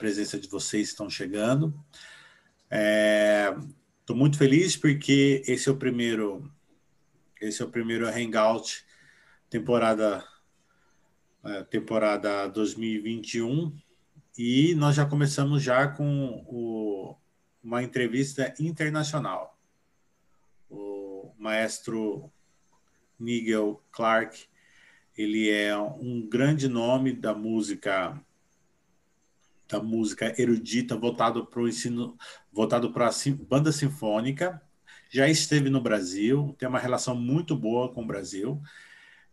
presença de vocês que estão chegando. Estou é, muito feliz porque esse é o primeiro, esse é o primeiro Hangout temporada é, temporada 2021 e nós já começamos já com o, uma entrevista internacional. O maestro Nigel Clark, ele é um grande nome da música da música erudita voltado para o ensino, voltado para a banda sinfônica. Já esteve no Brasil, tem uma relação muito boa com o Brasil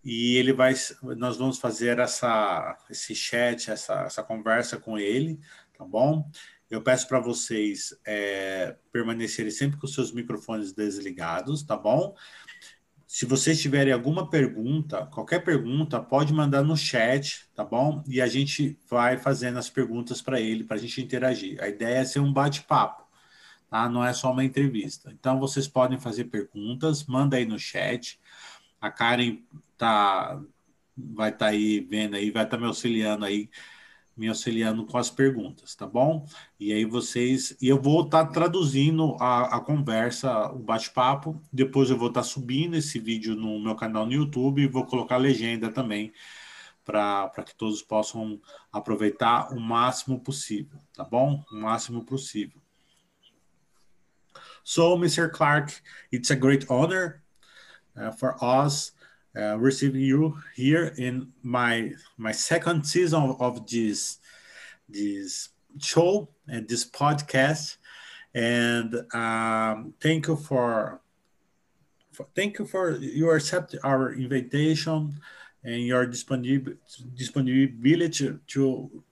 e ele vai nós vamos fazer essa esse chat essa, essa conversa com ele tá bom eu peço para vocês é, permanecerem sempre com seus microfones desligados tá bom se vocês tiverem alguma pergunta qualquer pergunta pode mandar no chat tá bom? E a gente vai fazendo as perguntas para ele para a gente interagir. A ideia é ser um bate-papo tá? Não é só uma entrevista. Então vocês podem fazer perguntas manda aí no chat. A Karen tá, vai estar tá aí vendo aí, vai estar tá me auxiliando aí, me auxiliando com as perguntas, tá bom? E aí vocês, e eu vou estar tá traduzindo a, a conversa, o bate-papo, depois eu vou estar tá subindo esse vídeo no meu canal no YouTube e vou colocar legenda também para que todos possam aproveitar o máximo possível, tá bom? O máximo possível. So, Mr. Clark, it's a great honor uh, for us uh, receiving you here in my my second season of, this this show and this podcast. And um, thank you for, for, thank you for you accept our invitation and your disponibility disponibility to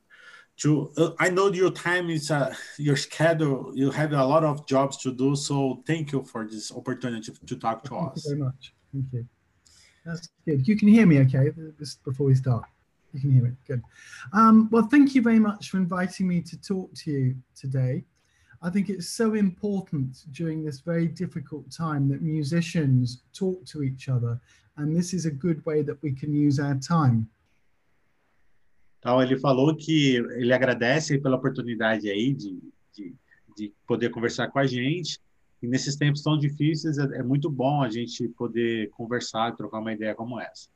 to uh, i know your time is uh, your schedule you have a lot of jobs to do so thank you for this opportunity to talk to thank us. you very much. Thank you that's good. You can hear me okay this before we start. You can hear it. Good. Um, well, thank you very much for inviting me to talk to you today. I think it's so important during this very difficult time that musicians talk to each other, and this is a good way that we can use our time. Então, ele falou que ele agradece pela oportunidade aí de, de, de poder conversar com a gente E nesses tempos tão difíceis, é, é muito bom a gente poder conversar, trocar uma ideia como essa.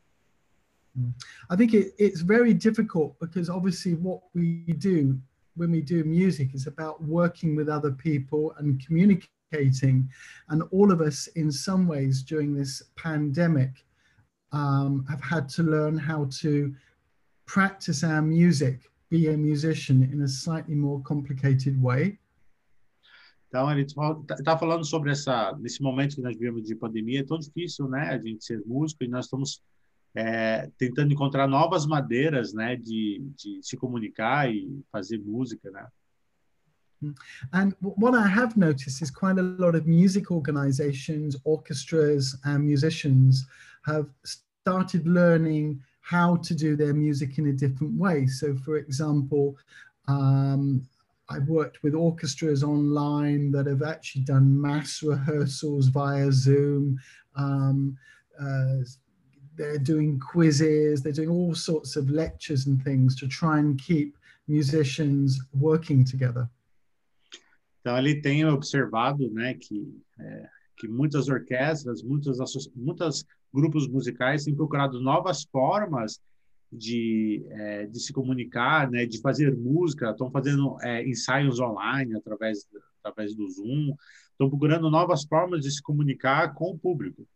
I think it, it's very difficult because obviously what we do when we do music is about working with other people and communicating. And all of us, in some ways, during this pandemic, um, have had to learn how to practice our music, be a musician in a slightly more complicated way. Então, ele está tá falando sobre essa, nesse momento que nós vivemos de pandemia, é tão difícil, né, a gente ser músico, e nós estamos é, tentando encontrar novas maneiras, né, de, de se comunicar e fazer música, né. And what I have noticed is quite a lot of music organizations, orchestras, and musicians have started learning how to do their music in a different way. So, for example, um, I've worked with orchestras online that have actually done mass rehearsals via Zoom. Um, uh, they're doing quizzes, they're doing all sorts of lectures and things to try and keep musicians working together. Então ele tem observado, né, que é, que muitas orquestras, muitos muitos grupos musicais têm procurado novas formas de, é, de se comunicar, né, de fazer música, estão fazendo é, ensaios online através, através do Zoom, estão procurando novas formas de se comunicar com o público.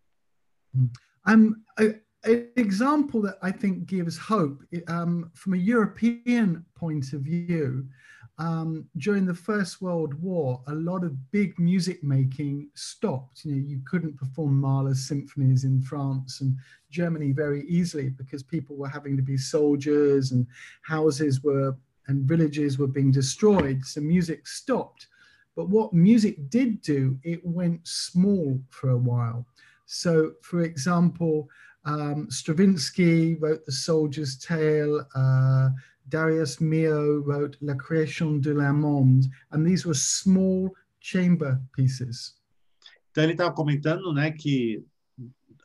Um, a, an example that I think gives hope um, from a European point of view um, during the First World War, a lot of big music making stopped. You know, you couldn't perform Mahler's symphonies in France and Germany very easily because people were having to be soldiers and houses were and villages were being destroyed. So music stopped. But what music did do, it went small for a while. So, for example, um, Stravinsky wrote The Soldier's Tale. Uh, Darius Mio wrote La Création de la Monde, and these were small chamber pieces. Então ele estava comentando, né, que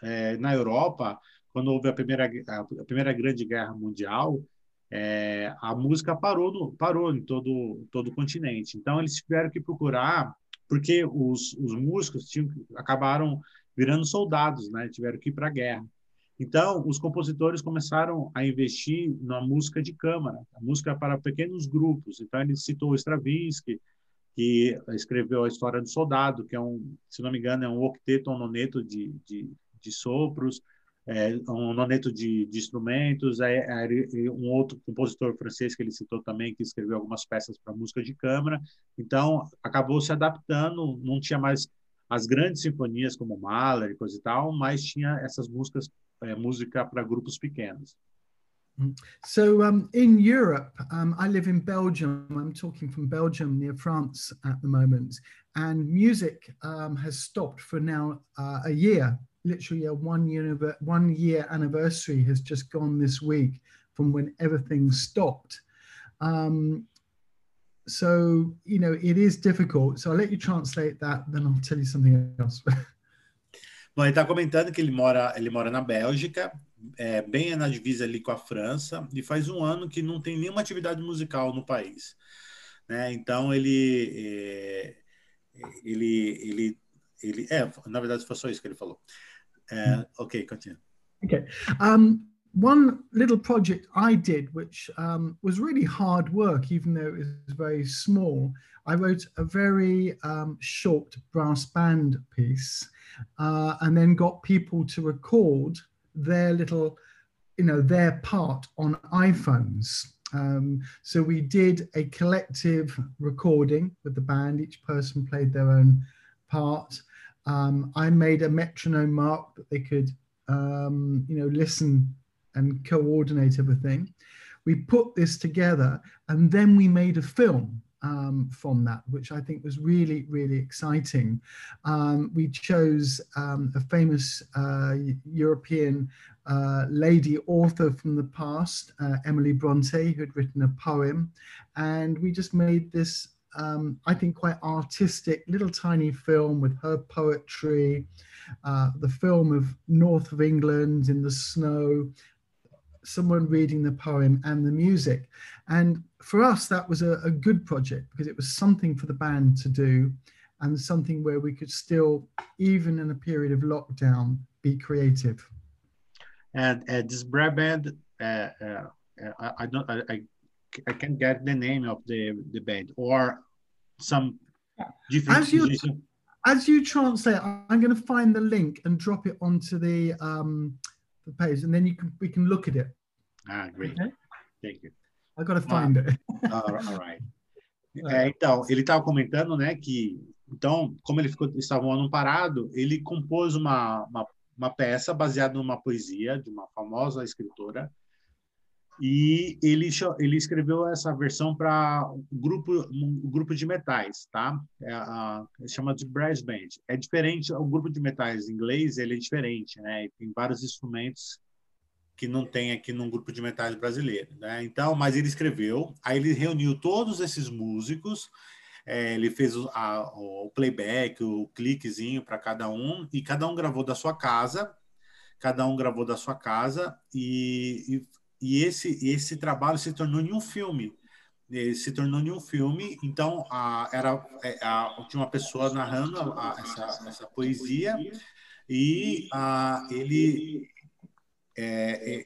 é, na Europa, quando houve a primeira a primeira grande guerra mundial, é, a música parou, no, parou em todo, todo o continente. Então, eles tiveram que procurar, porque os, os músicos tinham, acabaram virando soldados, né? tiveram que ir para a guerra. Então, os compositores começaram a investir na música de câmara, a música para pequenos grupos. Então, ele citou Stravinsky, que escreveu a História do Soldado, que é um, se não me engano, é um octeto, um noneto de, de, de sopros, é, um noneto de, de instrumentos, é, é, um outro compositor francês que ele citou também, que escreveu algumas peças para música de câmara. Então, acabou se adaptando, não tinha mais as grandes sinfonias como Mahler e coisa e tal, mas tinha essas músicas, é, música para grupos pequenos. So um, in Europe, um, I live in Belgium. I'm talking from Belgium near France at the moment, and music um, has stopped for now uh, a year. Literally, a one year one year anniversary has just gone this week from when everything stopped. Um, so you know it is difficult. So I'll let you translate that, then I'll tell you something else. Bom, ele está comentando que ele mora, ele mora na Bélgica é, bem na divisa ali com a França, e faz um ano que não tem nenhuma atividade musical no país. Né? Então, ele, é, ele, ele, ele, é, na verdade, foi só isso que ele falou. É, ok, continue. Okay. Um, one little project I did, which um, was really hard work, even though it was very small. I wrote a very um, short brass band piece uh, and then got people to record their little, you know, their part on iPhones. Um, so we did a collective recording with the band. Each person played their own part. Um, I made a metronome mark that they could, um, you know, listen and coordinate everything. We put this together and then we made a film um, from that, which I think was really, really exciting. Um, we chose um, a famous uh, European uh, lady author from the past, uh, Emily Bronte, who had written a poem, and we just made this, um, I think, quite artistic little tiny film with her poetry. Uh, the film of north of England in the snow, someone reading the poem and the music. And for us, that was a, a, good project because it was something for the band to do and something where we could still, even in a period of lockdown, be creative. And uh, this brass band, uh, uh, I, I, don't, I, I can't get the name of the, the band or some. As you, as you translate, I'm going to find the link and drop it onto the um, the page, and then you can we can look at it. Ah, great. Okay? Thank you. I gotta find it. all right. É, então, ele estava comentando, né, que então, como ele ficou estava um ano parado, ele compôs uma, uma, uma peça baseada numa poesia de uma famosa escritora e ele ele escreveu essa versão para um grupo um grupo de metais tá é a, chama de brass band é diferente o grupo de metais em inglês ele é diferente né tem vários instrumentos que não tem aqui num grupo de metais brasileiro né? Então mas ele escreveu aí ele reuniu todos esses músicos é, ele fez o, a, o playback o cliquezinho para cada um e cada um gravou da sua casa cada um gravou da sua casa e, e e esse esse trabalho se tornou em um filme. Ele se tornou em um filme então a, era é, a, tinha uma pessoa narrando essa, essa poesia e ele é, é,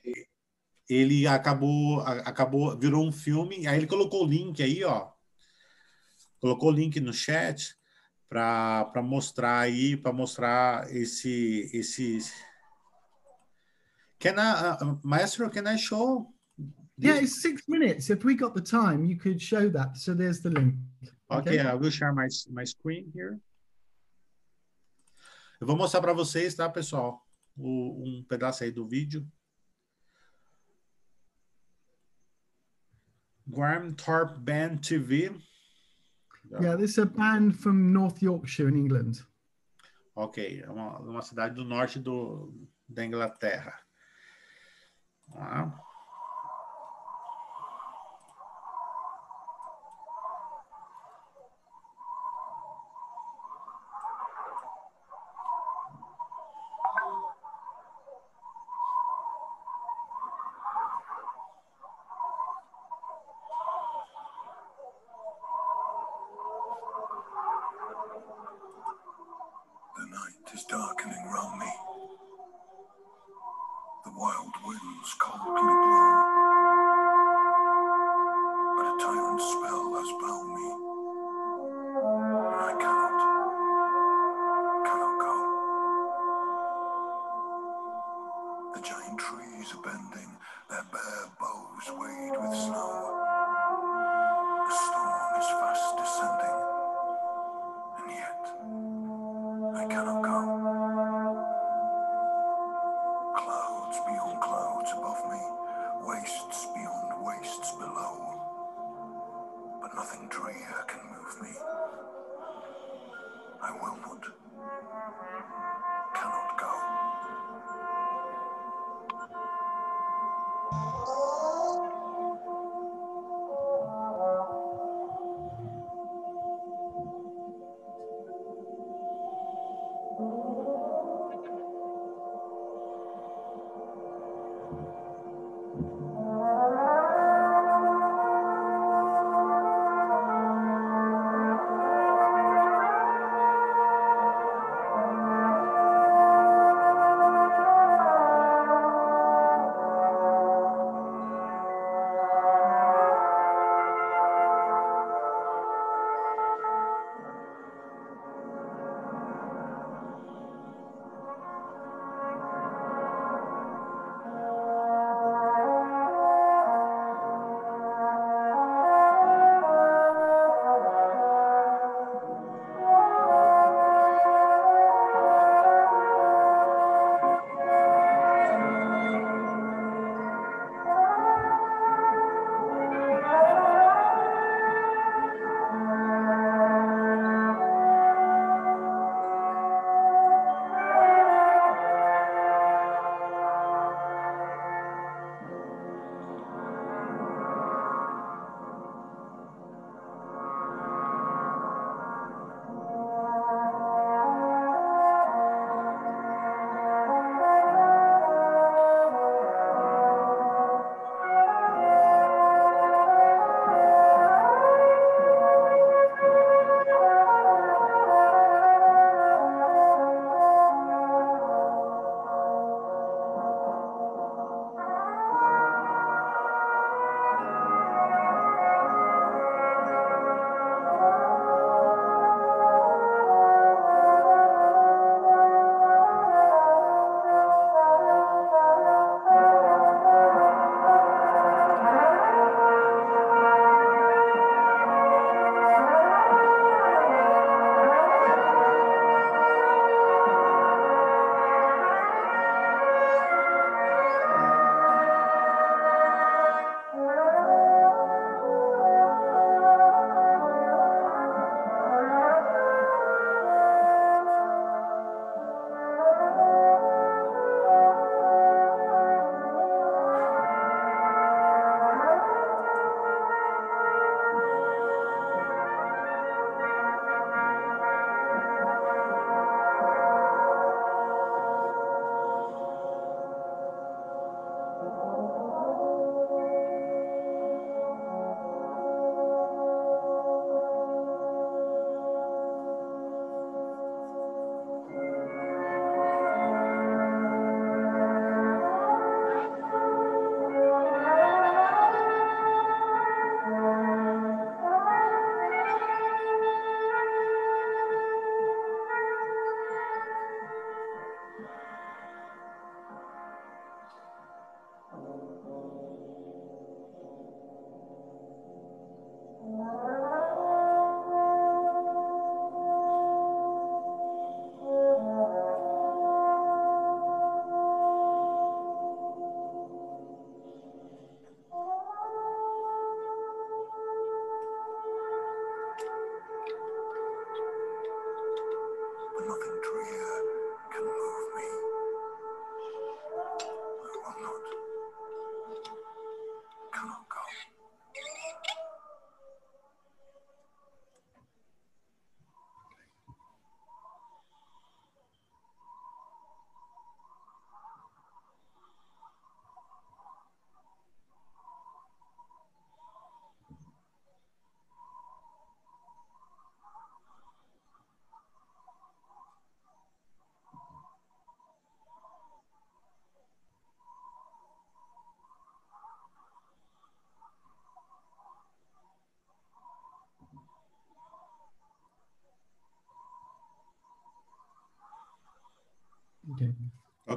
ele acabou acabou virou um filme aí ele colocou o link aí ó colocou o link no chat para mostrar aí para mostrar esse esse Can I, uh, Maestro, can I show? Yeah, it's six minutes. If we got the time, you could show that. So there's the link. Okay, okay I will share my, my screen here. Eu vou mostrar para vocês, tá, pessoal? O, um pedaço aí do vídeo. Graham Thorpe Band TV. Yeah, this is a band from North Yorkshire in England. Ok, é uma, uma cidade do norte do, da Inglaterra. Wow.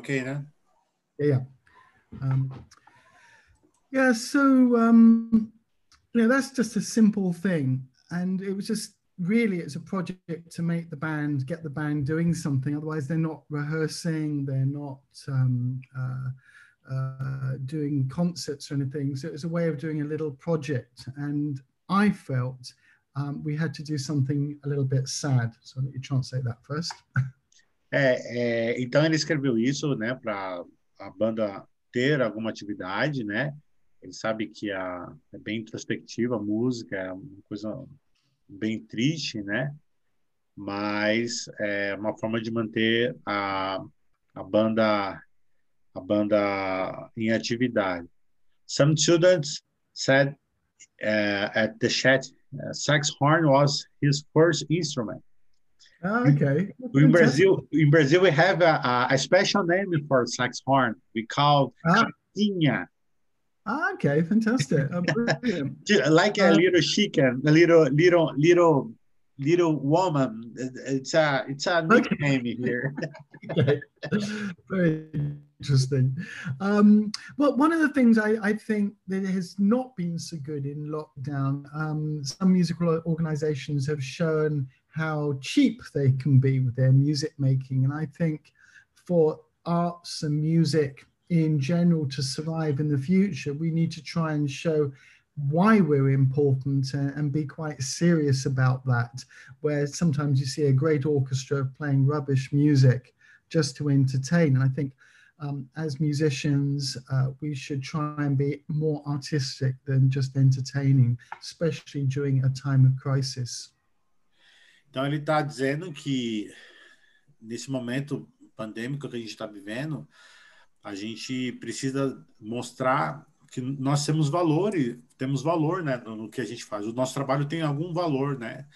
Ok, né? Yeah. Um, yeah. So um, you know, that's just a simple thing, and it was just really it's a project to make the band get the band doing something. Otherwise, they're not rehearsing. They're not. Um, uh, uh, doing concerts or anything. So it was a way of doing a little project. And I felt um, we had to do something a little bit sad. So let me translate that first. É, é, então ele escreveu isso, né, para a banda ter alguma atividade, né? Ele sabe que a, é bem introspectiva a música, é uma coisa bem triste, né? Mas é uma forma de manter a, a banda a banda em atividade. Some students said uh, at the chat, uh, sax horn was his first instrument. Oh, okay. In Brazil, in Brazil, we have a, a special name for sax horn. We call ah. Ah, okay, fantastic. Oh, like a uh, little chicken, a little, little, little little woman. It's a it's a nickname okay. here. okay. Very interesting. Um, well, one of the things I, I think that has not been so good in lockdown, um, some musical organizations have shown how cheap they can be with their music making. And I think for arts and music in general to survive in the future, we need to try and show why we're important and, be quite serious about that. Where sometimes you see a great orchestra playing rubbish music just to entertain. And I think um, as musicians, uh, we should try and be more artistic than just entertaining, especially during a time of crisis. Então ele está dizendo que nesse momento pandêmico que a gente está vivendo, a gente precisa mostrar que nós temos valor e temos valor né, no, que a gente faz. O nosso trabalho tem algum valor, né?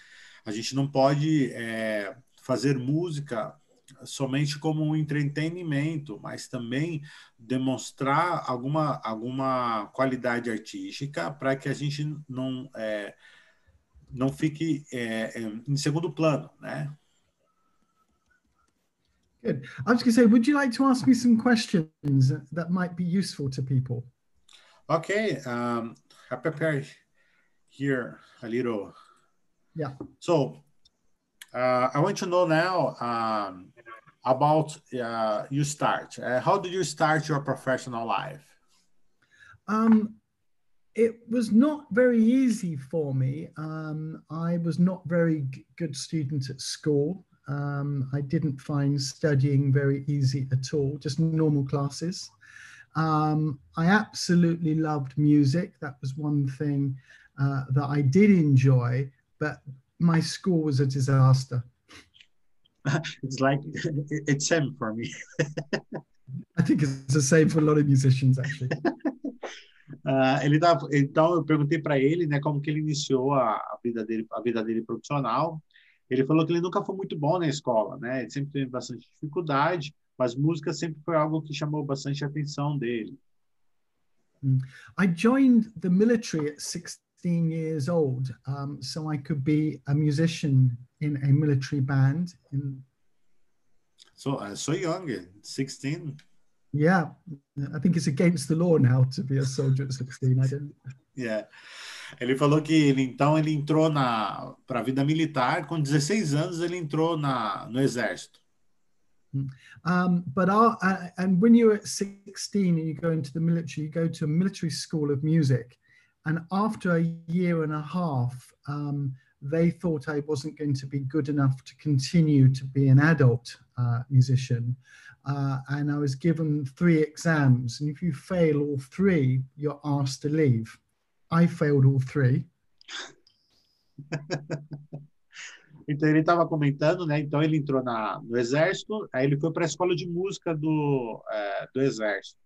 A gente não pode é, fazer música somente como um entretenimento, mas também demonstrar alguma, alguma qualidade artística para que a gente não, é, não fique é, em segundo plano, né? Good. I was going to say, would you like to ask me some questions that might be useful to people? Okay, um, I prepared here a little. Yeah. So uh, I want to know now um, about uh, you start. Uh, how did you start your professional life? Um, it was not very easy for me. Um, I was not very good student at school. Um, I didn't find studying very easy at all, just normal classes. Um, I absolutely loved music. That was one thing uh, that I did enjoy, but my school was a disaster. it's like it's same for me. I think it's the same for a lot of musicians, actually. Uh, ele tá, então eu perguntei para ele, né, como que ele iniciou a, a, vida dele, a vida dele profissional. Ele falou que ele nunca foi muito bom na escola, né? Ele sempre teve bastante dificuldade mas música sempre foi algo que chamou bastante a atenção dele. Hmm. I joined the military at 16 years old, um, so I could be a musician in a military band. In... So, uh, so young, 16. Yeah, I think it's against the law now to be a soldier at 16. I don't. Yeah. Ele falou que ele então ele entrou na para a vida militar com 16 anos ele entrou na no exército. Um, but our, uh, and when you're at 16 and you go into the military, you go to a military school of music. And after a year and a half, um, they thought I wasn't going to be good enough to continue to be an adult uh, musician. Uh, and I was given three exams. And if you fail all three, you're asked to leave. I failed all three. Então ele estava comentando, né? Então ele entrou na, no exército, aí ele foi para a escola de música do, é, do exército.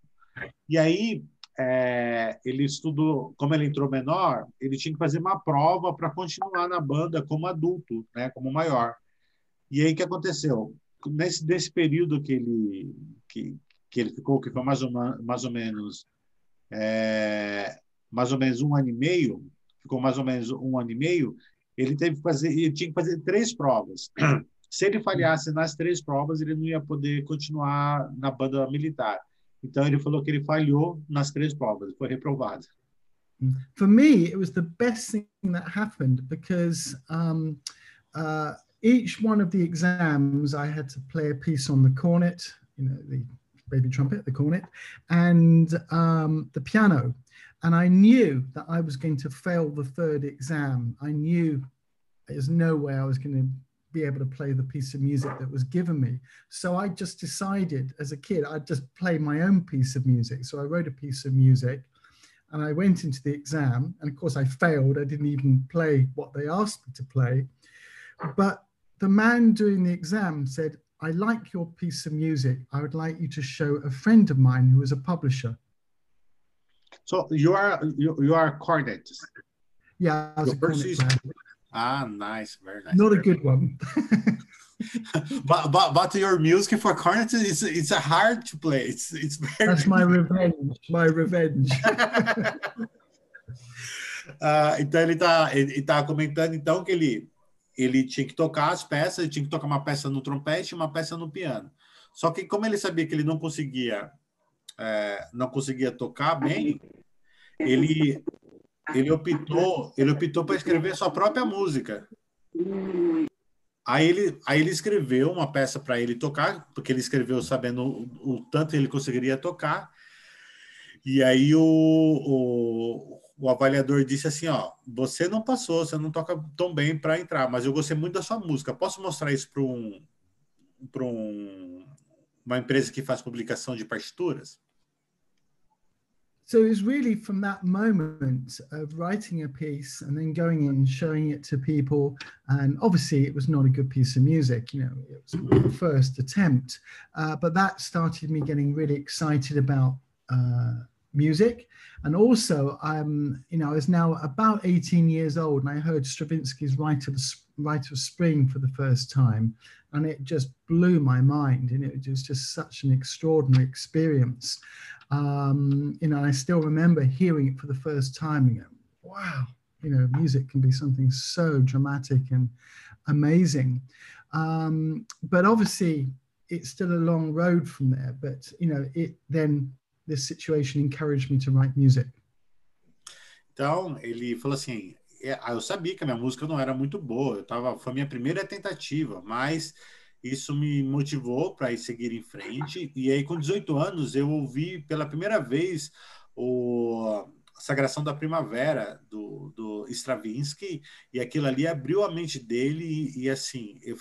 E aí é, ele estudou, como ele entrou menor, ele tinha que fazer uma prova para continuar na banda como adulto, né? Como maior. E aí o que aconteceu? Nesse desse período que ele que, que ele ficou, que foi mais ou, mais ou menos é, mais ou menos um ano e meio, ficou mais ou menos um ano e meio, ele teve que fazer, ele tinha que fazer três provas. se ele falhasse nas três provas, ele não ia poder continuar na banda militar. Então ele falou que ele falhou nas três provas, foi reprovado. For me, it was the best thing that happened because um, uh, each one of the exams I had to play a piece on the cornet, you know, the baby trumpet, the cornet, and um, the piano. And I knew that I was going to fail the third exam. I knew there's no way I was going to be able to play the piece of music that was given me. So I just decided as a kid, I'd just play my own piece of music. So I wrote a piece of music and I went into the exam. And of course, I failed. I didn't even play what they asked me to play. But the man doing the exam said, I like your piece of music. I would like you to show a friend of mine who is a publisher. So you are you, you are a cornet. Yeah, I was a cornet. Ah, nice, very nice. Not a very good one. but but but your music for cornet is it's a hard to play. It's it's very. That's my revenge. My revenge. Ah, então ele tá ele, ele tá comentando então que ele ele tinha que tocar as peças, ele tinha que tocar uma peça no trompete e uma peça no piano. Só que como ele sabia que ele não conseguia é, não conseguia tocar bem, ele ele optou ele optou para escrever sua própria música. Aí ele, aí ele escreveu uma peça para ele tocar, porque ele escreveu sabendo o, o tanto ele conseguiria tocar. E aí o, o, o avaliador disse assim, ó, você não passou, você não toca tão bem para entrar, mas eu gostei muito da sua música. Posso mostrar isso para um, para um, uma empresa que faz publicação de partituras? so it was really from that moment of writing a piece and then going in showing it to people and obviously it was not a good piece of music you know it was my first attempt uh, but that started me getting really excited about uh, music and also um, you know i was now about 18 years old and i heard stravinsky's rite of, rite of spring for the first time and it just blew my mind and it was just such an extraordinary experience um, you know, I still remember hearing it for the first time and go, wow, you know, music can be something so dramatic and amazing. Um, but obviously, it's still a long road from there. But, you know, it then, this situation encouraged me to write music. Então, ele falou assim, é, eu sabia que a minha música não era muito boa, eu tava, foi a minha primeira tentativa, mas isso me motivou para ir seguir em frente. E aí, com 18 anos, eu ouvi pela primeira vez o a Sagração da Primavera do, do Stravinsky e aquilo ali abriu a mente dele e, e assim, eu,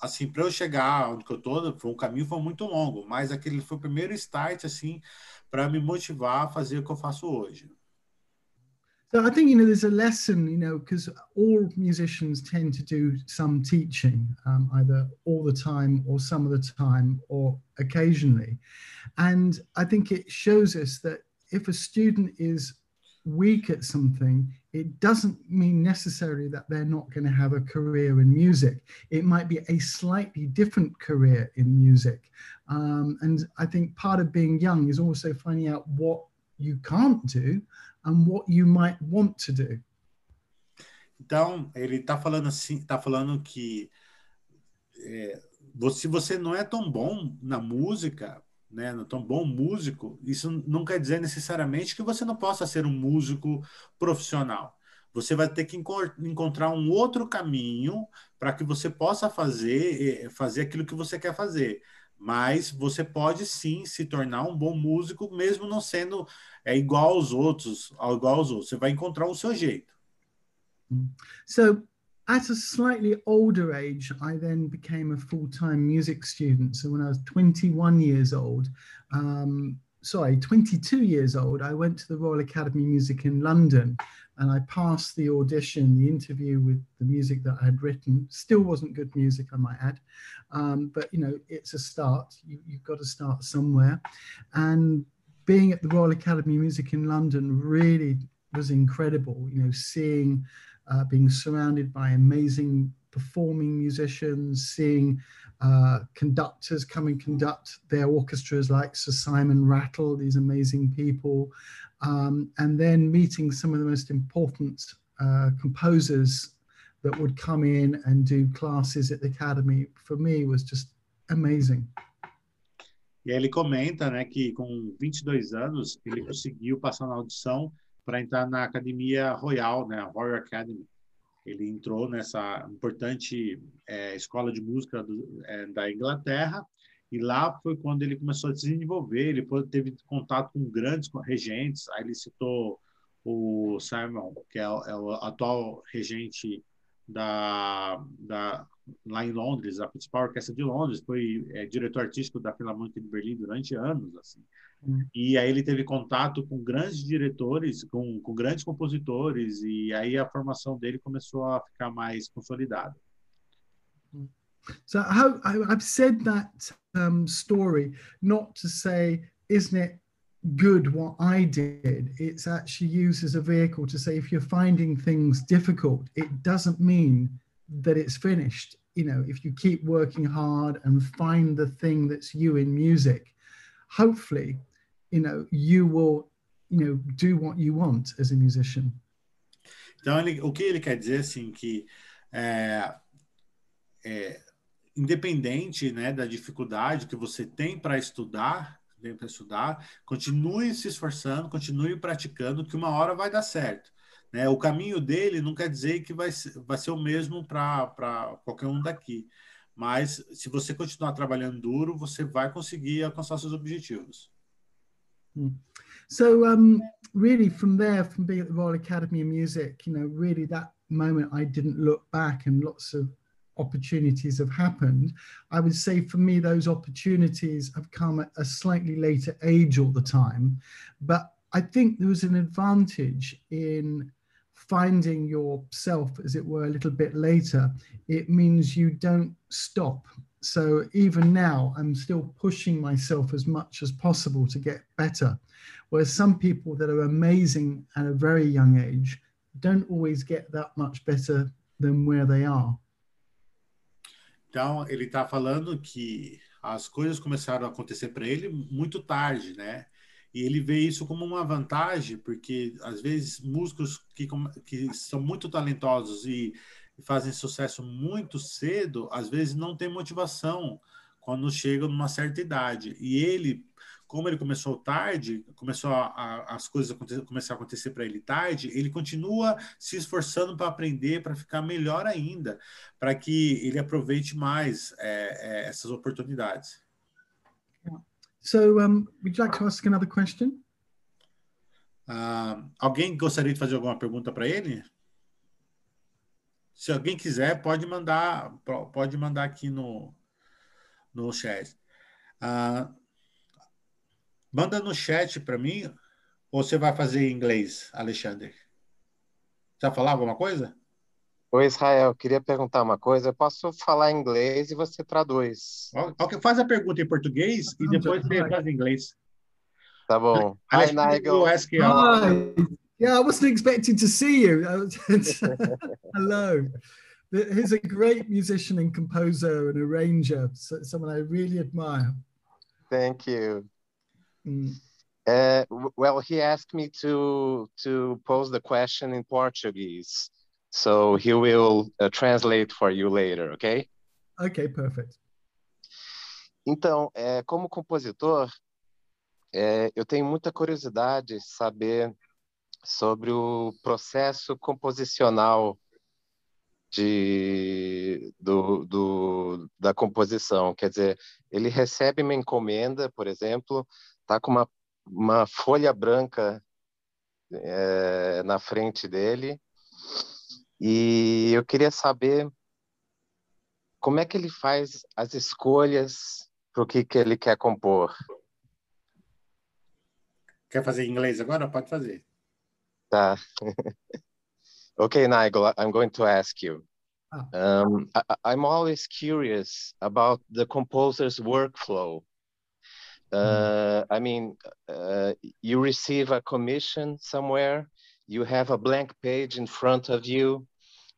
assim para eu chegar onde eu tô, foi um caminho foi muito longo, mas aquele foi o primeiro start assim para me motivar a fazer o que eu faço hoje. So I think you know there's a lesson, you know, because all musicians tend to do some teaching, um, either all the time or some of the time or occasionally, and I think it shows us that if a student is weak at something, it doesn't mean necessarily that they're not going to have a career in music. It might be a slightly different career in music, um, and I think part of being young is also finding out what you can't do and what you might want to do. Então, ele está falando assim, está falando que é, se você não é tão bom na música, né, não tão bom músico, isso não quer dizer necessariamente que você não possa ser um músico profissional. Você vai ter que encontrar um outro caminho para que você possa fazer é, fazer aquilo que você quer fazer. Mas você pode sim se tornar um bom músico, mesmo não sendo é, igual aos outros, igual aos outros. Você vai encontrar o seu jeito. So, at a slightly older age, I then became a full-time music student. So when I was 21 years old, um, sorry, 22 years old, I went to the Royal Academy of Music in London and I passed the audition, the interview with the music that I had written. Still wasn't good music, I might add. Um, but, you know, it's a start. You, you've got to start somewhere. And being at the Royal Academy of Music in London really was incredible, you know, seeing, uh, being surrounded by amazing performing musicians, seeing uh, conductors come and conduct their orchestras like Sir Simon Rattle, these amazing people, um, and then meeting some of the most important uh, composers that would come in and do classes at the academy for me was just amazing. E ele comenta, né, que com 22 anos ele conseguiu passar na audição para entrar na Academia Royal, né, Royal Academy. Ele entrou nessa importante é, escola de música do, é, da Inglaterra e lá foi quando ele começou a se desenvolver. Ele teve contato com grandes regentes. Aí ele citou o Simon, que é o, é o atual regente da, da lá em Londres, a principal orquestra de Londres, foi é, diretor artístico da Filarmônica de Berlim durante anos, assim. E aí ele teve contato com grandes diretores, com, com grandes compositores, e aí a formação dele começou a ficar mais consolidada. So how, I've said that um, story not to say, isn't it good what I did? It's actually used as a vehicle to say, if you're finding things difficult, it doesn't mean that it's finished. You know, if you keep working hard and find the thing that's you in music, hopefully, you know, you will, you know, do what you want as a musician. Então, ele, o que ele quer dizer, assim, que é, é, independente né, da dificuldade que você tem para estudar, para estudar, continue se esforçando, continue praticando, que uma hora vai dar certo. Né? O caminho dele não quer dizer que vai vai ser o mesmo para qualquer um daqui. Mas se você continuar trabalhando duro, você vai conseguir alcançar seus objetivos. Hmm. So um, really from there, from being at the Royal Academy of Music, you know, really that moment I didn't look back and lots of opportunities have happened. I would say for me, those opportunities have come at a slightly later age all the time. But I think there was an advantage in finding yourself, as it were, a little bit later, it means you don't stop. So even now, I'm still pushing myself as much as possible to get better. Whereas some people that are amazing at a very young age don't always get that much better than where they are. Então, ele está falando que as coisas começaram a acontecer para ele muito tarde, né? E ele vê isso como uma vantagem, porque às vezes músicos que, que são muito talentosos e fazem sucesso muito cedo, às vezes não têm motivação quando chegam numa certa idade. E ele, como ele começou tarde, começou a, a, as coisas começar a acontecer para ele tarde, ele continua se esforçando para aprender, para ficar melhor ainda, para que ele aproveite mais é, é, essas oportunidades. So, um, would you like to ask another question? Uh, alguém gostaria de fazer alguma pergunta para ele? Se alguém quiser, pode mandar, pode mandar aqui no, no chat. Uh, manda no chat para mim, ou você vai fazer em inglês, Alexandre? Você vai falar alguma coisa? Oi, Israel, queria perguntar uma coisa. Eu posso falar em inglês e você traduz. Ok, faz a pergunta em português e depois você faz em inglês. Tá bom. Hi, Nigel. Hi. Yeah, I wasn't expecting to see you. Hello. He's a great musician and composer and arranger, so someone I really admire. Thank you. Mm. Uh, well, he asked me to to pose the question in Portuguese. So he will uh, translate for you later, ok? Ok, perfect. Então, é, como compositor, é, eu tenho muita curiosidade de saber sobre o processo composicional de, do, do, da composição. Quer dizer, ele recebe uma encomenda, por exemplo, tá com uma, uma folha branca é, na frente dele e eu queria saber como é que ele faz as escolhas para o que, que ele quer compor. Quer fazer em inglês agora? Pode fazer. Tá. okay, Nigel, I'm going to ask you. Ah. Um, I, I'm always curious about the composer's workflow. Uh, I mean, uh, you receive a commission somewhere you have a blank page in front of you.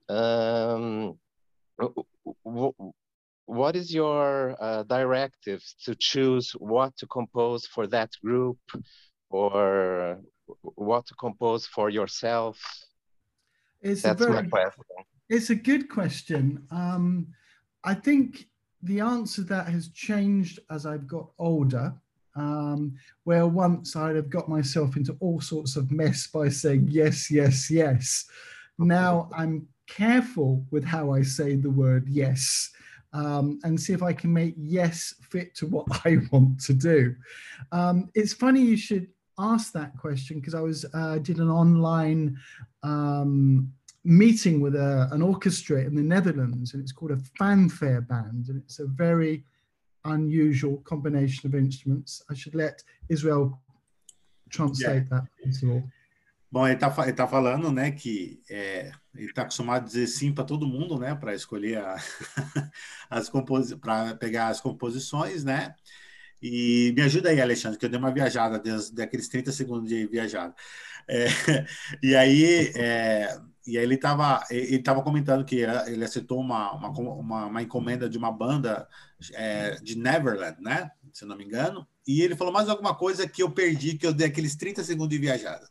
Um, what is your uh, directive to choose what to compose for that group or what to compose for yourself? It's That's very, my question. It's a good question. Um, I think the answer to that has changed as I've got older. Um, where once I'd have got myself into all sorts of mess by saying yes, yes, yes. Now I'm careful with how I say the word yes um, and see if I can make yes fit to what I want to do. Um, it's funny you should ask that question because I was uh, did an online um, meeting with a, an orchestra in the Netherlands, and it's called a fanfare band, and it's a very unusual combination of instruments. I should let Israel translate yeah. that all. Bom, ele está ele tá falando, né, que é, ele está acostumado a dizer sim para todo mundo, né, para escolher a, as para pegar as composições, né? E me ajuda aí, Alexandre, que eu dei uma viajada desde daqueles 30 segundos de viajada. É, e aí, é, e aí ele estava ele tava comentando que ele aceitou uma, uma, uma, uma encomenda de uma banda é, de Neverland, né? Se não me engano. E ele falou mais alguma coisa que eu perdi, que eu dei aqueles 30 segundos de viajada.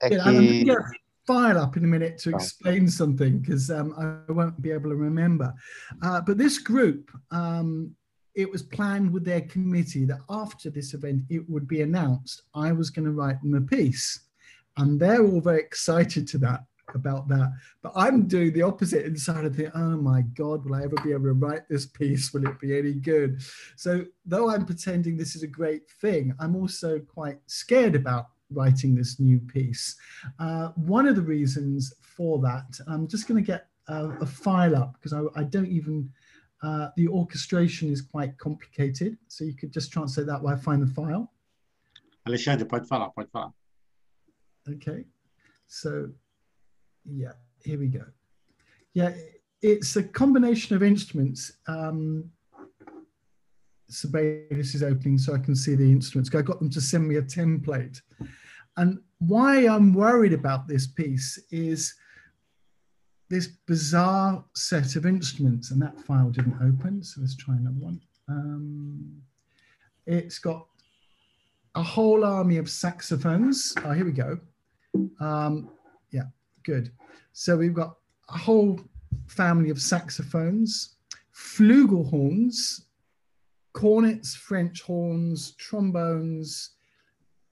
To get file up in a minute to explain something because um, I won't be able to remember. Uh, but this group, um, it was planned with their committee that after this event, it would be announced I was going to write them a piece. And they're all very excited to that about that. But I'm doing the opposite inside of the, oh my God, will I ever be able to write this piece? Will it be any good? So though I'm pretending this is a great thing, I'm also quite scared about writing this new piece. Uh, one of the reasons for that, I'm just going to get a, a, file up because I, I don't even, uh, the orchestration is quite complicated. So you could just translate that while I find the file. Alexandre, pode falar, pode falar. Okay, so yeah, here we go. Yeah, it's a combination of instruments. Um, Sibelius is opening so I can see the instruments. I got them to send me a template. And why I'm worried about this piece is this bizarre set of instruments, and that file didn't open. So let's try another one. Um, it's got a whole army of saxophones. Oh, here we go. Um, yeah, good. So we've got a whole family of saxophones, flugelhorns, cornets, French horns, trombones,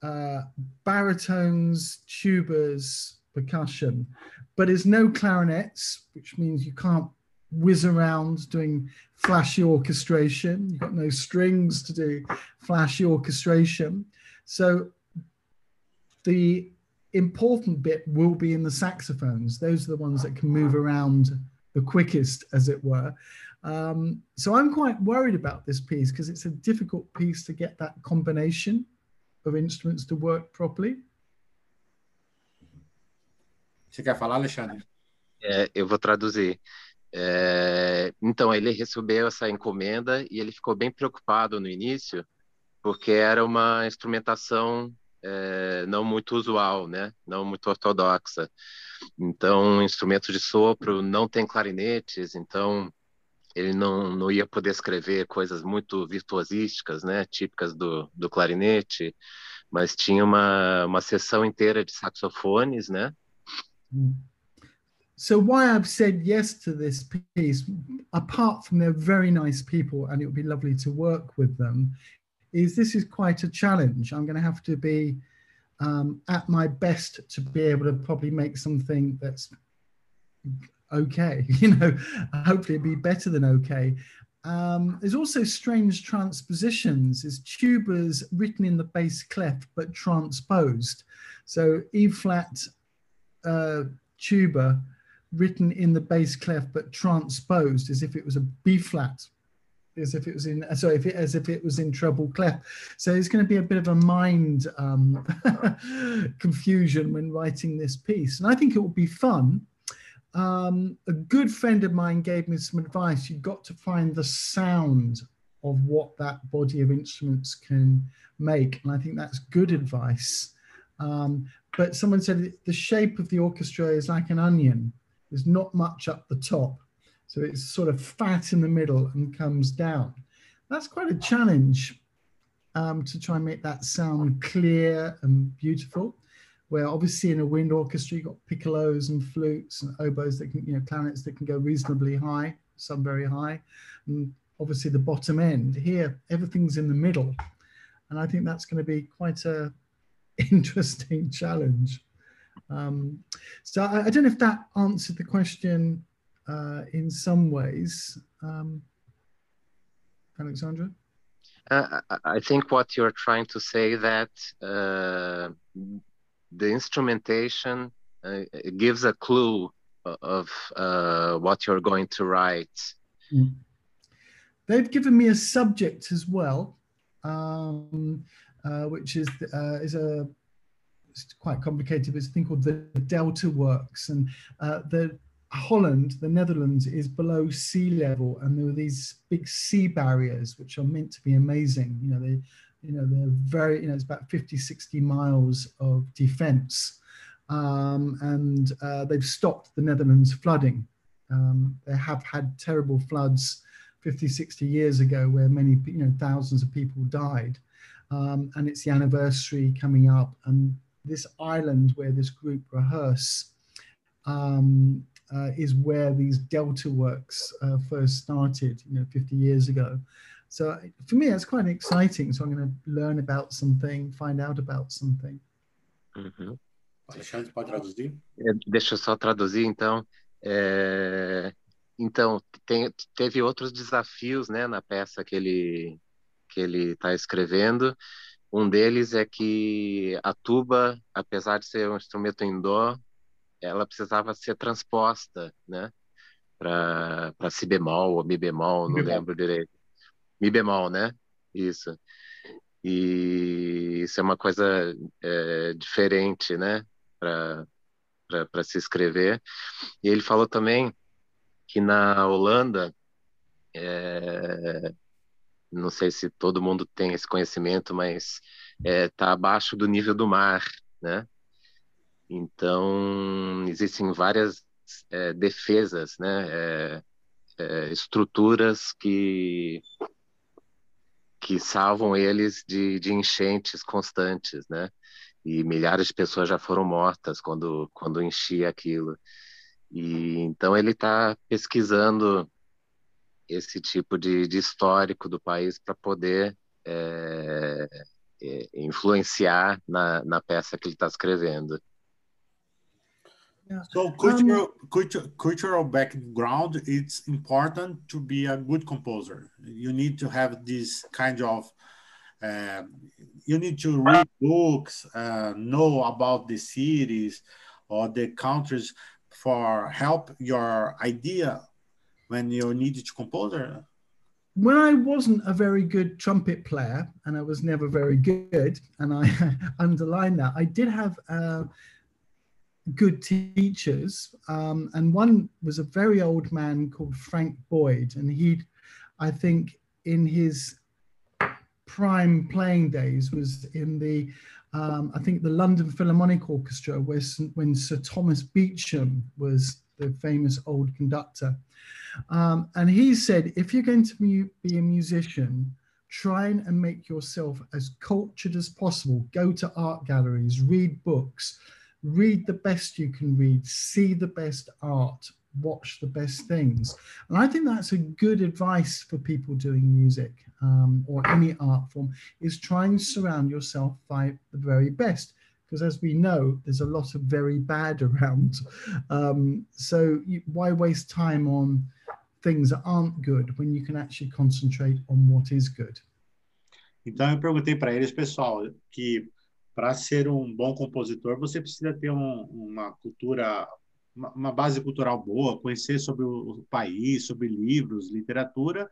uh, baritones, tubas, percussion, but there's no clarinets, which means you can't whiz around doing flashy orchestration. You've got no strings to do flashy orchestration. So the important bit will be in the saxophones. Those are the ones that can move around the quickest, as it were. Um, so I'm quite worried about this piece because it's a difficult piece to get that combination of instruments to work properly. Você quer falar, Alexandre? É, eu vou traduzir. É, então, ele recebeu essa encomenda e ele ficou bem preocupado no início, porque era uma instrumentação é, não muito usual, né? não muito ortodoxa. Então, instrumentos de sopro não tem clarinetes, então ele não, não ia poder escrever coisas muito virtuosísticas, né, típicas do, do clarinete, mas tinha uma, uma sessão inteira de saxofones, né? So why I've said yes to this piece, apart from they're very nice people and it would be lovely to work with them, is this is quite a challenge. I'm going to have to be um, at my best to be able to probably make something that's okay. You know, hopefully it'd be better than okay. Um, there's also strange transpositions. Is tubas written in the bass clef but transposed. So E flat uh, tuba written in the bass clef but transposed as if it was a B flat, as if it was in sorry, if it, as if it was in treble clef. So it's going to be a bit of a mind um, confusion when writing this piece, and I think it will be fun um, a good friend of mine gave me some advice. You've got to find the sound of what that body of instruments can make. And I think that's good advice. Um, but someone said the shape of the orchestra is like an onion. There's not much up the top. So it's sort of fat in the middle and comes down. That's quite a challenge um, to try and make that sound clear and beautiful. where obviously in a wind orchestra you've got piccolos and flutes and oboes that can, you know, clarinets that can go reasonably high, some very high, and obviously the bottom end. Here, everything's in the middle. And I think that's going to be quite a interesting challenge. Um, so I, I, don't know if that answered the question uh, in some ways. Um, Alexandra? Uh, I think what you're trying to say that uh, the instrumentation uh, gives a clue of uh, what you're going to write. Mm. They've given me a subject as well, um, uh, which is uh, is a it's quite complicated. It's a thing called the Delta Works, and uh, the Holland, the Netherlands, is below sea level, and there are these big sea barriers which are meant to be amazing. You know, they, you know, they're very, you know, it's about 50, 60 miles of defense, um, and uh, they've stopped the Netherlands flooding. Um, they have had terrible floods 50, 60 years ago where many, you know, thousands of people died. Um, and it's the anniversary coming up. And this island where this group rehearse um, uh, is where these Delta works uh, first started, you know, 50 years ago. So for me, it's quite exciting. So I'm going to learn about something, find out about something. Uhum. Alexandre, pode traduzir? Deixa eu só traduzir, então. É, então, tem, teve outros desafios né, na peça que ele que ele está escrevendo. Um deles é que a tuba, apesar de ser um instrumento em dó, ela precisava ser transposta, né, para si bemol ou mi bemol, não bemol. lembro direito. Mi bemol, né? Isso. E isso é uma coisa é, diferente, né, para se escrever. E ele falou também que na Holanda, é, não sei se todo mundo tem esse conhecimento, mas está é, tá abaixo do nível do mar, né? Então, existem várias é, defesas, né? É, é, estruturas que que salvam eles de, de enchentes constantes, né? E milhares de pessoas já foram mortas quando quando enchia aquilo. E então ele está pesquisando esse tipo de, de, histórico do país para poder é, é, influenciar na, na peça que ele está escrevendo. So cultural, cultural, cultural background, it's important to be a good composer. You need to have this kind of, uh, you need to read books, uh, know about the cities or the countries for help your idea when you needed to compose or? when I wasn't a very good trumpet player, and I was never very good, and I underline that, I did have uh, good teachers. Um, and one was a very old man called Frank Boyd, and he'd, I think, in his prime playing days, was in the um, I think the London Philharmonic Orchestra, where, when Sir Thomas Beecham was the famous old conductor. Um, and he said, if you're going to be a musician, try and make yourself as cultured as possible. Go to art galleries, read books, read the best you can read, see the best art, watch the best things. And I think that's a good advice for people doing music um, or any art form is try and surround yourself by the very best. Because as we know, there's a lot of very bad around. Um, so you, why waste time on things that aren't good when you can actually concentrate on what is good? Então eu perguntei para eles, pessoal, que para ser um bom compositor você precisa ter um, uma cultura uma, base cultural boa, conhecer sobre o, país, sobre livros, literatura.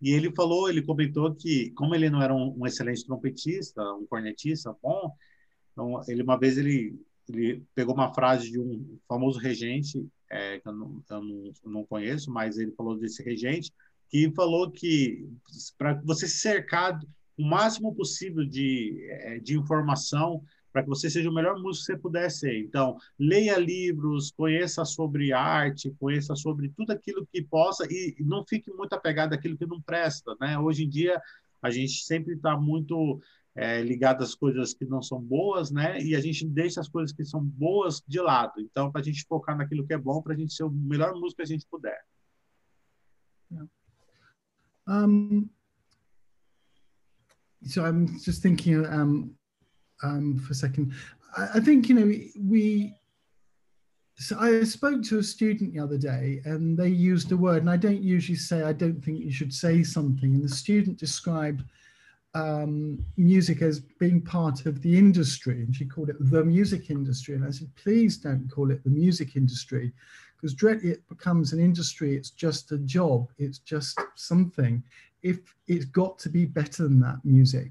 E ele falou, ele comentou que, como ele não era um, um excelente trompetista, um cornetista bom, então ele uma vez ele, ele pegou uma frase de um famoso regente, é, que eu, não, eu não, não conheço, mas ele falou desse regente, que falou que para você se cercar o máximo possível de, é, de informação para que você seja o melhor músico que você puder ser. Então, leia livros, conheça sobre arte, conheça sobre tudo aquilo que possa e não fique muito apegado àquilo que não presta, né? Hoje em dia, a gente sempre está muito é, ligado às coisas que não são boas, né? E a gente deixa as coisas que são boas de lado. Então, para a gente focar naquilo que é bom, para a gente ser o melhor músico que a gente puder. Yeah. Um, so I'm just thinking um, um, for a second. I, I think you know we so I spoke to a student the other day and they used a word, and I don't usually say, I don't think you should say something. And the student described um, music as being part of the industry, and she called it the music industry. And I said, please don't call it the music industry, because directly it becomes an industry. It's just a job, it's just something. If it's got to be better than that music,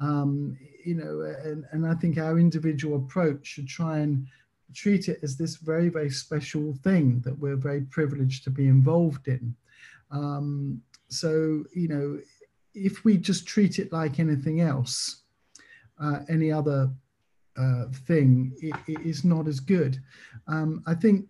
um, you know, and, and I think our individual approach should try and treat it as this very, very special thing that we're very privileged to be involved in. Um, so, you know, if we just treat it like anything else, uh, any other uh, thing, it, it is not as good. Um, I think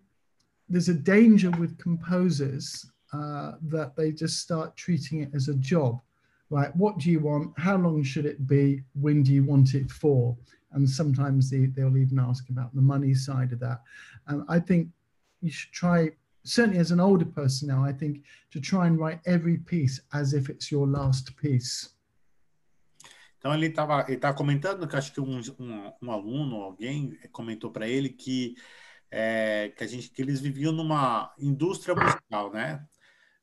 there's a danger with composers uh, that they just start treating it as a job. Right, what do you want? How long should it be? When do you want it for? and sometimes they, they'll even ask about the money side of that. And I think you should try, certainly as an older person now, I think to try and write every piece as if it's your last piece. Então ele estava ele comentando que acho que um, um, um aluno, alguém comentou para ele que é, que a gente que eles viviam numa indústria musical, né?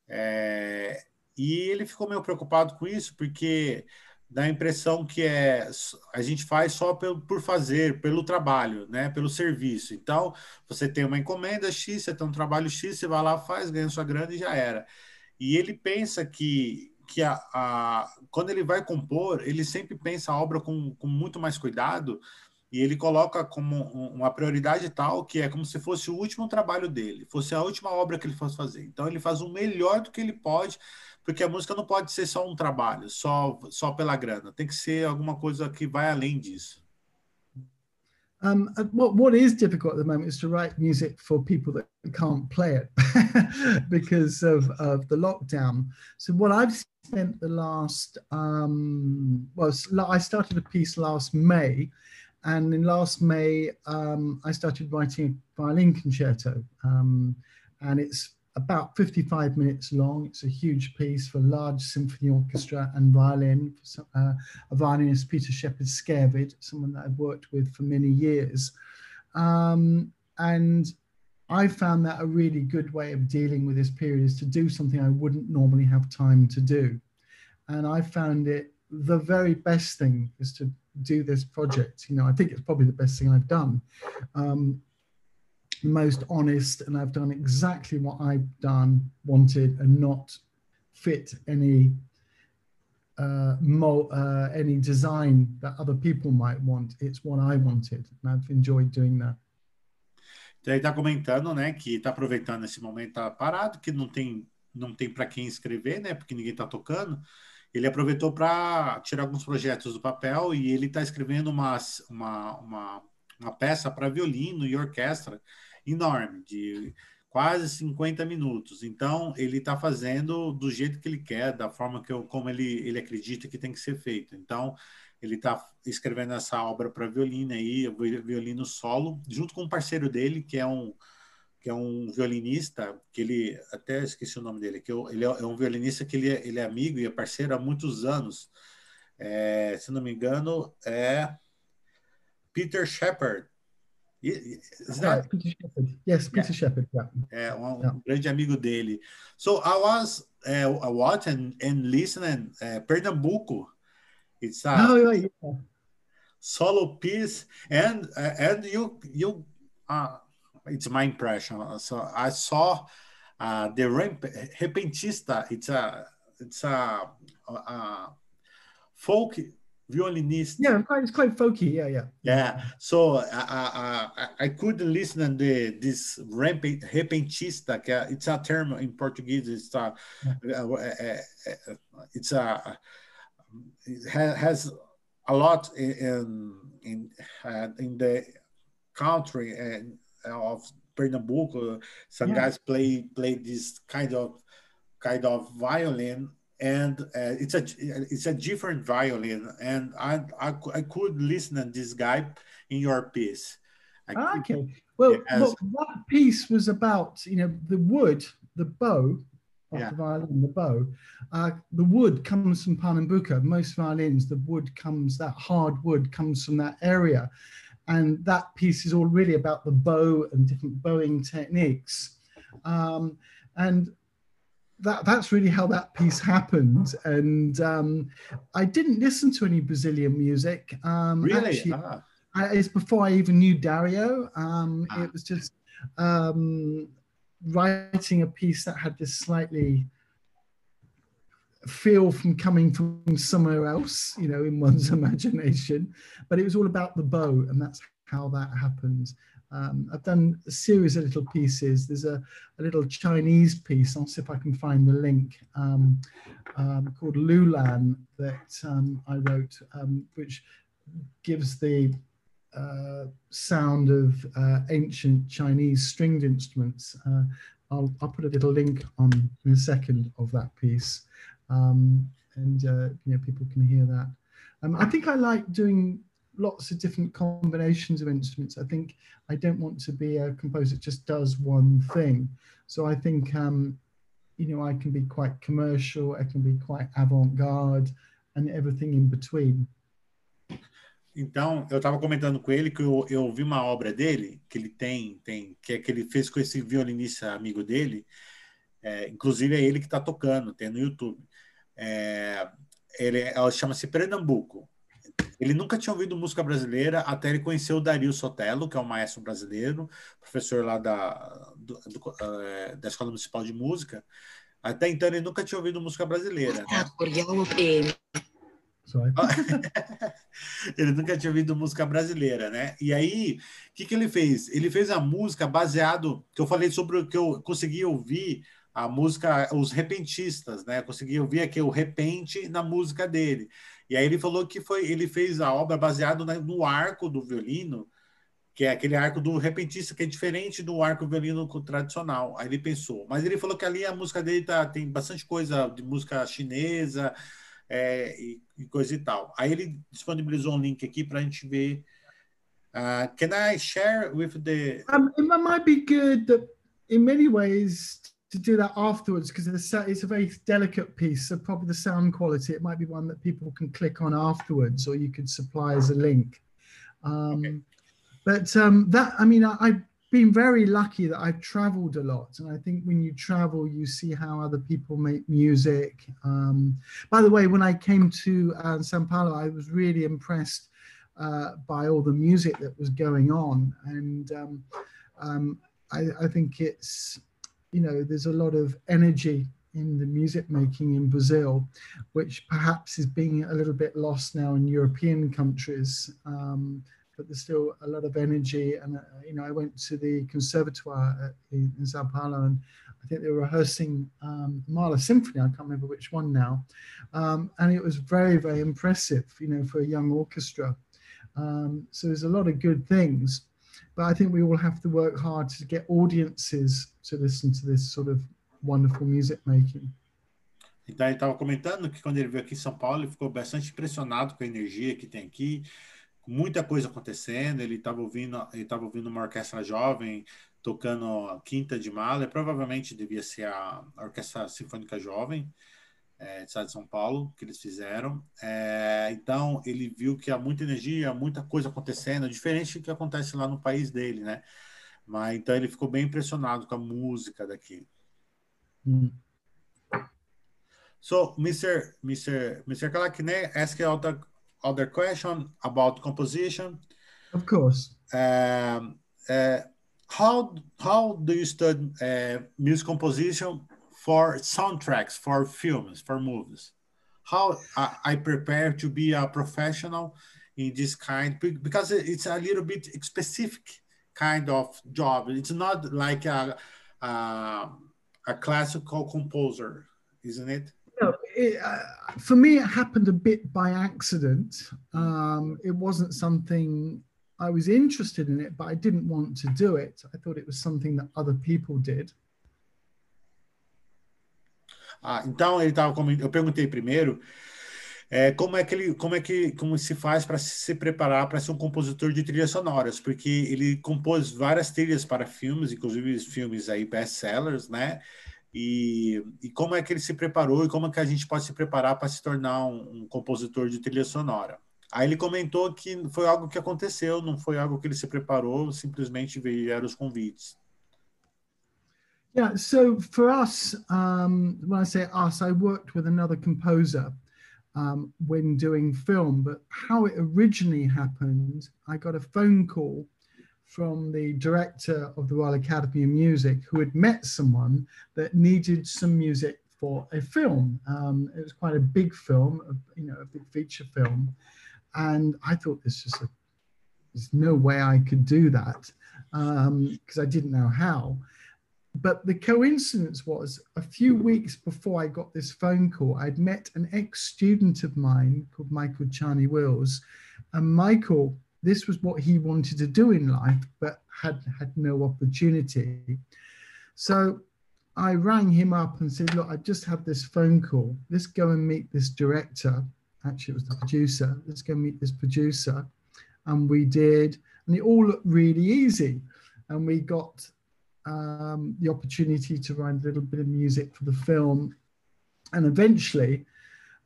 É, e ele ficou meio preocupado com isso porque dá a impressão que é a gente faz só pelo, por fazer, pelo trabalho, né? Pelo serviço. Então, você tem uma encomenda X, você tem um trabalho X, você vai lá, faz, ganha sua grana e já era. E ele pensa que, que a, a, quando ele vai compor, ele sempre pensa a obra com, com muito mais cuidado e ele coloca como uma prioridade tal que é como se fosse o último trabalho dele, fosse a última obra que ele fosse fazer. Então, ele faz o melhor do que ele pode porque a música não pode ser só um trabalho, só só pela grana. Tem que ser alguma coisa que vai além disso. Um, what, what is difficult at the moment is to write music for people that can't play it because of, of the lockdown. So what I've spent the last, um, well, I started a piece last May, and in last May um, I started writing a violin concerto, um, and it's about 55 minutes long. It's a huge piece for large symphony orchestra and violin. Uh, a violinist, Peter Sheppard Skærved, someone that I've worked with for many years. Um, and I found that a really good way of dealing with this period is to do something I wouldn't normally have time to do. And I found it the very best thing is to do this project. You know, I think it's probably the best thing I've done. Um, most honest and I've done exactly what I've done, wanted, and not fit any uh, mo- uh, any design that other people might want. It's what I wanted, and I've enjoyed doing that. Então ele está comentando, né, que está aproveitando esse momento tá parado, que não tem não tem para quem escrever, né, porque ninguém está tocando. Ele aproveitou para tirar alguns projetos do papel e ele está escrevendo uma, uma, uma, uma peça para violino e orquestra enorme, de quase 50 minutos. Então, ele está fazendo do jeito que ele quer, da forma que eu, como ele, ele acredita que tem que ser feito. Então, ele está escrevendo essa obra para violino aí, violino solo, junto com um parceiro dele, que é um que é um violinista, que ele, até esqueci o nome dele, que eu, ele é, é um violinista que ele é, ele é amigo e é parceiro há muitos anos. É, se não me engano, é Peter Shepard, that Peter Shepard? Yes, Peter yeah. Shepard. Yeah. É um, yeah. grande amigo dele. So I was uh, watching and listening uh, Pernambuco. It's a oh, yeah, yeah. solo piece, and uh, and you you uh, it's my impression. So I saw uh, the repentista. It's a it's a, a folk violinist. Yeah, quite, it's quite folky. Yeah, yeah. Yeah. So I I, I couldn't listen to the this repentista. It's a term in Portuguese. It's a, yeah. uh, uh, uh, it's a it has a lot in in uh, in the country and of Pernambuco. Some yeah. guys play play this kind of kind of violin and uh, it's a it's a different violin, and I, I I could listen to this guy in your piece. I Ah, could- okay. Well, Yes. look, that piece was about you know the wood, the bow of Yeah. the violin, the bow. Uh, the wood comes from Pernambuco. Most violins, the wood comes that hard wood comes from that area, and that piece is all really about the bow and different bowing techniques, um, and. That, that's really how that piece happened, and um, I didn't listen to any Brazilian music. Um, really? actually, Ah, I, it's before I even knew Dario. Um, Ah. It was just um, writing a piece that had this slightly feel from coming from somewhere else, you know, in one's imagination. But it was all about the bow, and that's how that happened. Um, I've done a series of little pieces. There's a, a little Chinese piece. I'll see if I can find the link um, um, called Lulan that um, I wrote, um, which gives the uh, sound of uh, ancient Chinese stringed instruments. Uh, I'll, I'll put a little link on in a second of that piece, um, and uh, you know people can hear that. I think I like doing lots of different combinations of instruments. I think I don't want to be a composer that just does one thing. So I think um, you know I can be quite commercial. I can be quite avant-garde, and everything in between. Então, eu estava comentando com ele que eu, eu ouvi uma obra dele, que ele tem, tem que é que ele fez com esse violinista amigo dele, é, inclusive é ele que está tocando, tem no YouTube. É, ele ela chama-se Pernambuco. Ele nunca tinha ouvido música brasileira até ele conhecer o Dario Sotelo, que é um maestro brasileiro, professor lá da, do, do, é, da Escola Municipal de Música. Até então ele nunca tinha ouvido música brasileira. Né? Één. Sorry. ele nunca tinha ouvido música brasileira, né? E aí, o que, que ele fez? Ele fez a música baseado, que eu falei sobre o que eu consegui ouvir a música, os repentistas, né? Consegui ouvir aqui o repente na música dele. E aí ele falou que foi, ele fez a obra baseado no arco do violino, que é aquele arco do repentista que é diferente do arco violino tradicional. Aí ele pensou, mas ele falou que ali a música dele tá, tem bastante coisa de música chinesa, é, e, e coisa e tal. Aí ele disponibilizou um link aqui para a gente ver. Uh, can I share with the? Um, it mi- might be good that, in many ways, to do that afterwards because it's a very delicate piece. So probably the sound quality, it might be one that people can click on afterwards, or you could supply as a link. Um, Okay. But um, that, I mean, I, I've been very lucky that I've traveled a lot, and I think when you travel, you see how other people make music. Um, by the way, when I came to uh, Sao Paulo, I was really impressed uh, by all the music that was going on, and um, um, I, I think it's you know there's a lot of energy in the music making in Brazil, which perhaps is being a little bit lost now in European countries. Um, but there's still a lot of energy, and uh, you know I went to the conservatoire in, in Sao Paulo, and I think they were rehearsing um, Mahler Symphony. I can't remember which one now, um, and it was very very impressive. You know for a young orchestra. Um, so there's a lot of good things, but I think we all have to work hard to get audiences to listen to this sort of wonderful music making. Então ele estava comentando que quando ele veio aqui em São Paulo, ele ficou bastante impressionado com a energia que tem aqui, muita coisa acontecendo. Ele estava ouvindo, ele estava ouvindo uma orquestra jovem tocando a Quinta de Mahler, provavelmente devia ser a Orquestra Sinfônica Jovem é, de São Paulo que eles fizeram. É, então ele viu que há muita energia, muita coisa acontecendo, diferente do que acontece lá no país dele, né? Mas então ele ficou bem impressionado com a música daqui. Mm. So, Mr. Mr. Mr. Kalak, can I ask other other question about composition? Of course. Um, uh, how how do you study uh, music composition for soundtracks, for films, for movies? How I, I prepare to be a professional in this kind because it's a little bit specific kind of job. It's not like a a, a classical composer, isn't it? No, it, uh, for me, it happened a bit by accident. Um, it wasn't something I was interested in it, but I didn't want to do it. I thought it was something that other people did. Ah, então ele estava eu perguntei primeiro é, como é que ele, como é que como se faz para se preparar para ser um compositor de trilhas sonoras, porque ele compôs várias trilhas para filmes, inclusive filmes aí best-sellers, né? E, e como é que ele se preparou e como é que a gente pode se preparar para se tornar um, um compositor de trilha sonora. Aí ele comentou que foi algo que aconteceu, não foi algo que ele se preparou, simplesmente vieram os convites. Yeah, so for us, um, when I say us, I worked with another composer um, when doing film, but how it originally happened, I got a phone call from the director of the Royal Academy of Music who had met someone that needed some music for a film. Um, it was quite a big film, you know, a big feature film. And I thought this was a, there's no way I could do that because um, I didn't know how. But the coincidence was a few weeks before I got this phone call, I'd met an ex student of mine called Michael Csányi-Wills. And Michael, this was what he wanted to do in life, but had had no opportunity. So I rang him up and said, Look, I just had this phone call. Let's go and meet this director. Actually, it was the producer. Let's go meet this producer. And we did. And it all looked really easy. And we got um, the opportunity to write a little bit of music for the film. And eventually,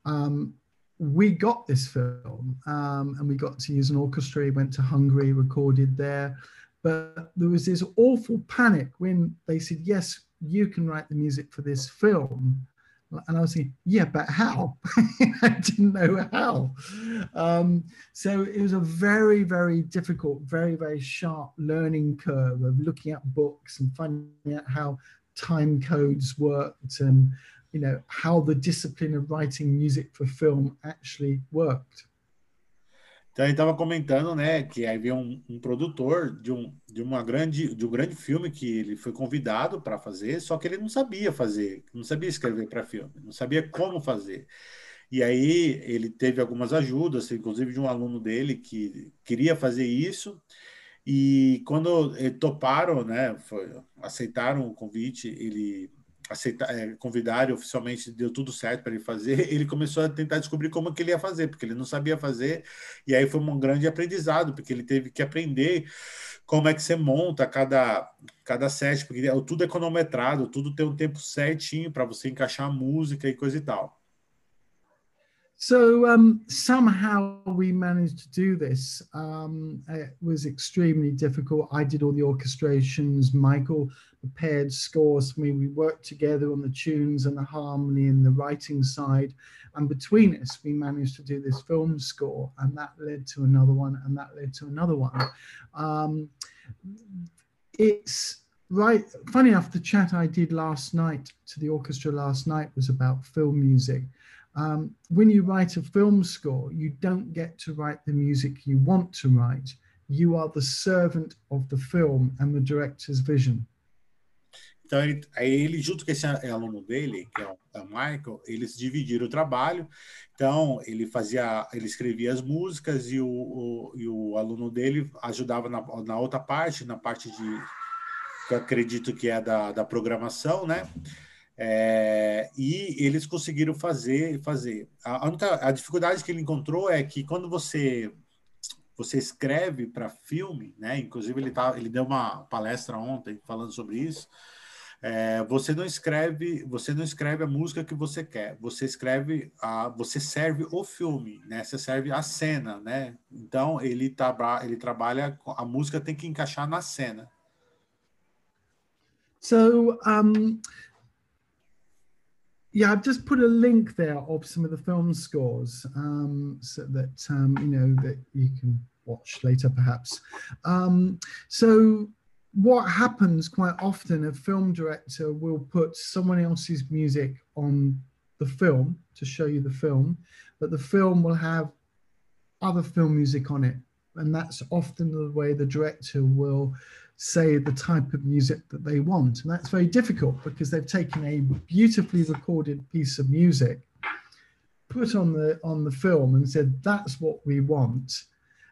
um, we got this film um, and we got to use an orchestra. We went to Hungary, recorded there. But there was this awful panic when they said, Yes, you can write the music for this film. And I was thinking, yeah, but how? I didn't know how. Um, so it was a very, very difficult, very, very sharp learning curve of looking at books and finding out how time codes worked and you know how the discipline of writing music for film actually worked. Então ele estava comentando, né, que havia um, um, produtor de um, de uma grande de um grande filme que ele foi convidado para fazer, só que ele não sabia fazer, não sabia escrever para filme, não sabia como fazer. E aí ele teve algumas ajudas, inclusive de um aluno dele que queria fazer isso. E quando toparam, né, foi, aceitaram o convite, ele aceitar, é, oficialmente deu tudo certo para ele fazer, ele começou a tentar descobrir como que ele ia fazer, porque ele não sabia fazer, e aí foi um grande aprendizado, porque ele teve que aprender como é que você monta cada, cada set, porque tudo é cronometrado, tudo tem um tempo certinho para você encaixar a música e coisa e tal. So um, somehow we managed to do this. Um, it was extremely difficult. I did all the orchestrations. Michael prepared scores for me. We worked together on the tunes and the harmony and the writing side. And between us, we managed to do this film score. And that led to another one, and that led to another one. Um, it's right. Funny enough, the chat I did last night to the orchestra last night was about film music. Um, when you write a film score, you don't get to write the music you want to write. You are the servant of the film and the director's vision. Então, ele, aí ele, junto com esse aluno dele, que é o, é o, Michael, eles dividiram o trabalho. Então, ele fazia, ele escrevia as músicas e o, o e o aluno dele ajudava na, na outra parte, na parte de, que eu acredito que é da, da programação, né? É, e eles conseguiram fazer, fazer. A, a, a dificuldade que ele encontrou é que quando você você escreve para filme, né? Inclusive ele tá, ele deu uma palestra ontem falando sobre isso é, você não escreve, você não escreve a música que você quer. Você escreve a, você serve o filme, né? Você serve a cena, né? Então ele, tá, ele trabalha, a música tem que encaixar na cena. So, um, yeah, I've just put a link there of some of the film scores um, so that um, you know that you can watch later, perhaps. So what happens quite often a film director will put someone else's music on the film to show you the film but the film will have other film music on it. And that's often the way the director will say the type of music that they want. And that's very difficult because they've taken a beautifully recorded piece of music put on the on the film and said that's what we want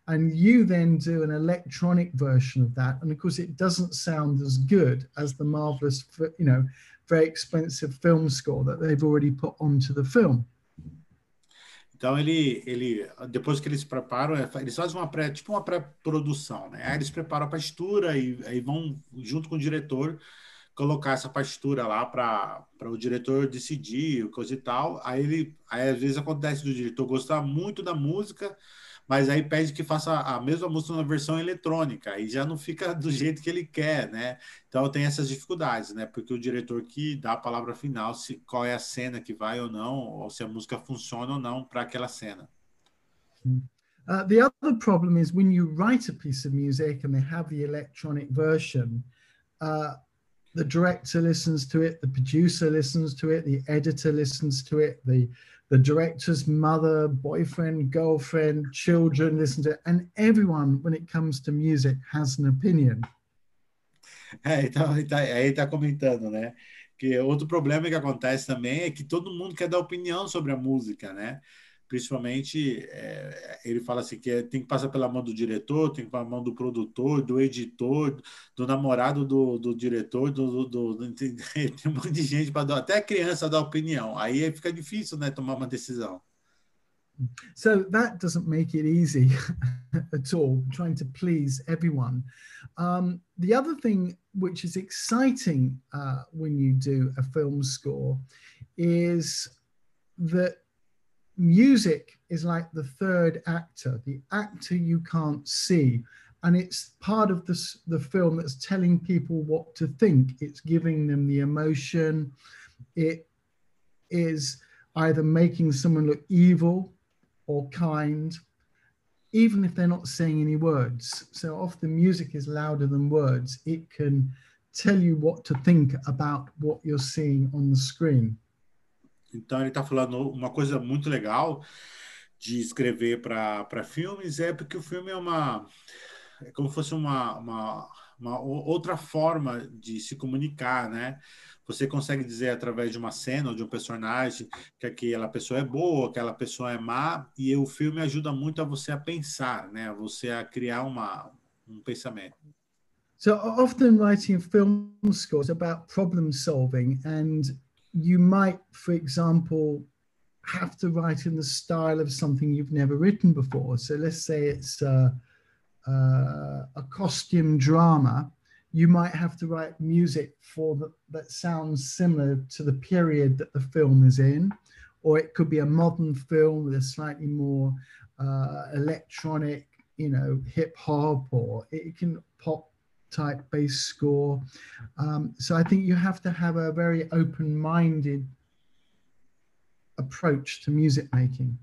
and you then do an electronic version of that and of course it doesn't sound as good as the marvelous you know very expensive film score that they've already put onto the film. Então ele, ele, depois que eles preparam, é, eles fazem uma pré, tipo uma pré-produção, né? Aí eles preparam a partitura e aí vão junto com o diretor colocar essa partitura lá para o diretor decidir, coisa e tal. Aí ele, aí às vezes acontece do diretor gostar muito da música, mas aí pede que faça a mesma música na versão eletrônica, e já não fica do jeito que ele quer, né? Então tem essas dificuldades, né? Porque o diretor que dá a palavra final, se qual é a cena que vai ou não, ou se a música funciona ou não para aquela cena. Uh, the other problem is when you write a piece of music and they have the electronic version, uh, the director listens to it, the producer listens to it, the editor listens to it, the the director's mother, boyfriend, girlfriend, children listen to it, and everyone, when it comes to music, has an opinion. É, então, aí tá, aí tá comentando, né? Que outro problema que acontece também é que todo mundo quer dar opinião sobre a música, né? Principalmente é, ele fala assim que é, tem que passar pela mão do diretor, tem que passar pela mão do produtor, do editor, do namorado do, do diretor, do, do, do tem, um monte de gente para dar, até a criança dar opinião. Aí fica difícil, né, tomar uma decisão. So that doesn't make it easy at all, trying to please everyone. Um, the other thing which is exciting uh, when you do a film score is that music is like the third actor, the actor you can't see. And it's part of this, the film that's telling people what to think. It's giving them the emotion. It is either making someone look evil or kind, even if they're not saying any words. So often music is louder than words. It can tell you what to think about what you're seeing on the screen. Então, ele está falando uma coisa muito legal de escrever para filmes, é porque o filme é uma. É como se fosse uma, uma, uma outra forma de se comunicar, né? Você consegue dizer através de uma cena ou de um personagem que aquela pessoa é boa, aquela pessoa é má, e o filme ajuda muito a você a pensar, né? Você a criar uma, um pensamento. So often writing film scores about problem solving and you might, for example, have to write in the style of something you've never written before. So let's say it's a, a, a costume drama. You might have to write music for the, that sounds similar to the period that the film is in, or it could be a modern film with a slightly more uh, electronic, you know, hip hop, or it can pop type bass score. Um, so I think you have to have a very open minded approach to music making.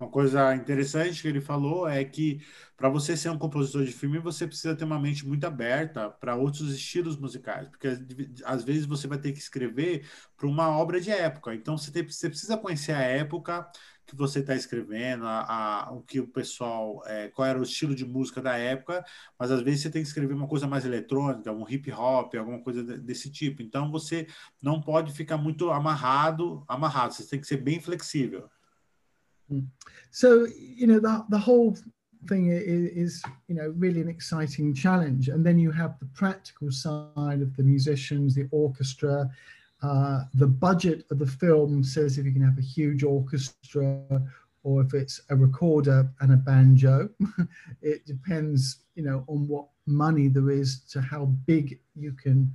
Uma coisa interessante que ele falou é que para você ser um compositor de filme, você precisa ter uma mente muito aberta para outros estilos musicais, porque às vezes você vai ter que escrever para uma obra de época. Então você, tem, você precisa conhecer a época, que você está escrevendo, a, a, o que o pessoal, é, qual era o estilo de música da época, mas às vezes você tem que escrever uma coisa mais eletrônica, um hip hop, alguma coisa desse tipo. Então você não pode ficar muito amarrado, amarrado. Você tem que ser bem flexível. Hmm. So you know the whole thing is you know really an exciting challenge, and then you have the practical side of the musicians, the orchestra. Uh, the budget of the film says if you can have a huge orchestra or if it's a recorder and a banjo. it depends, you know, on what money there is to how big you can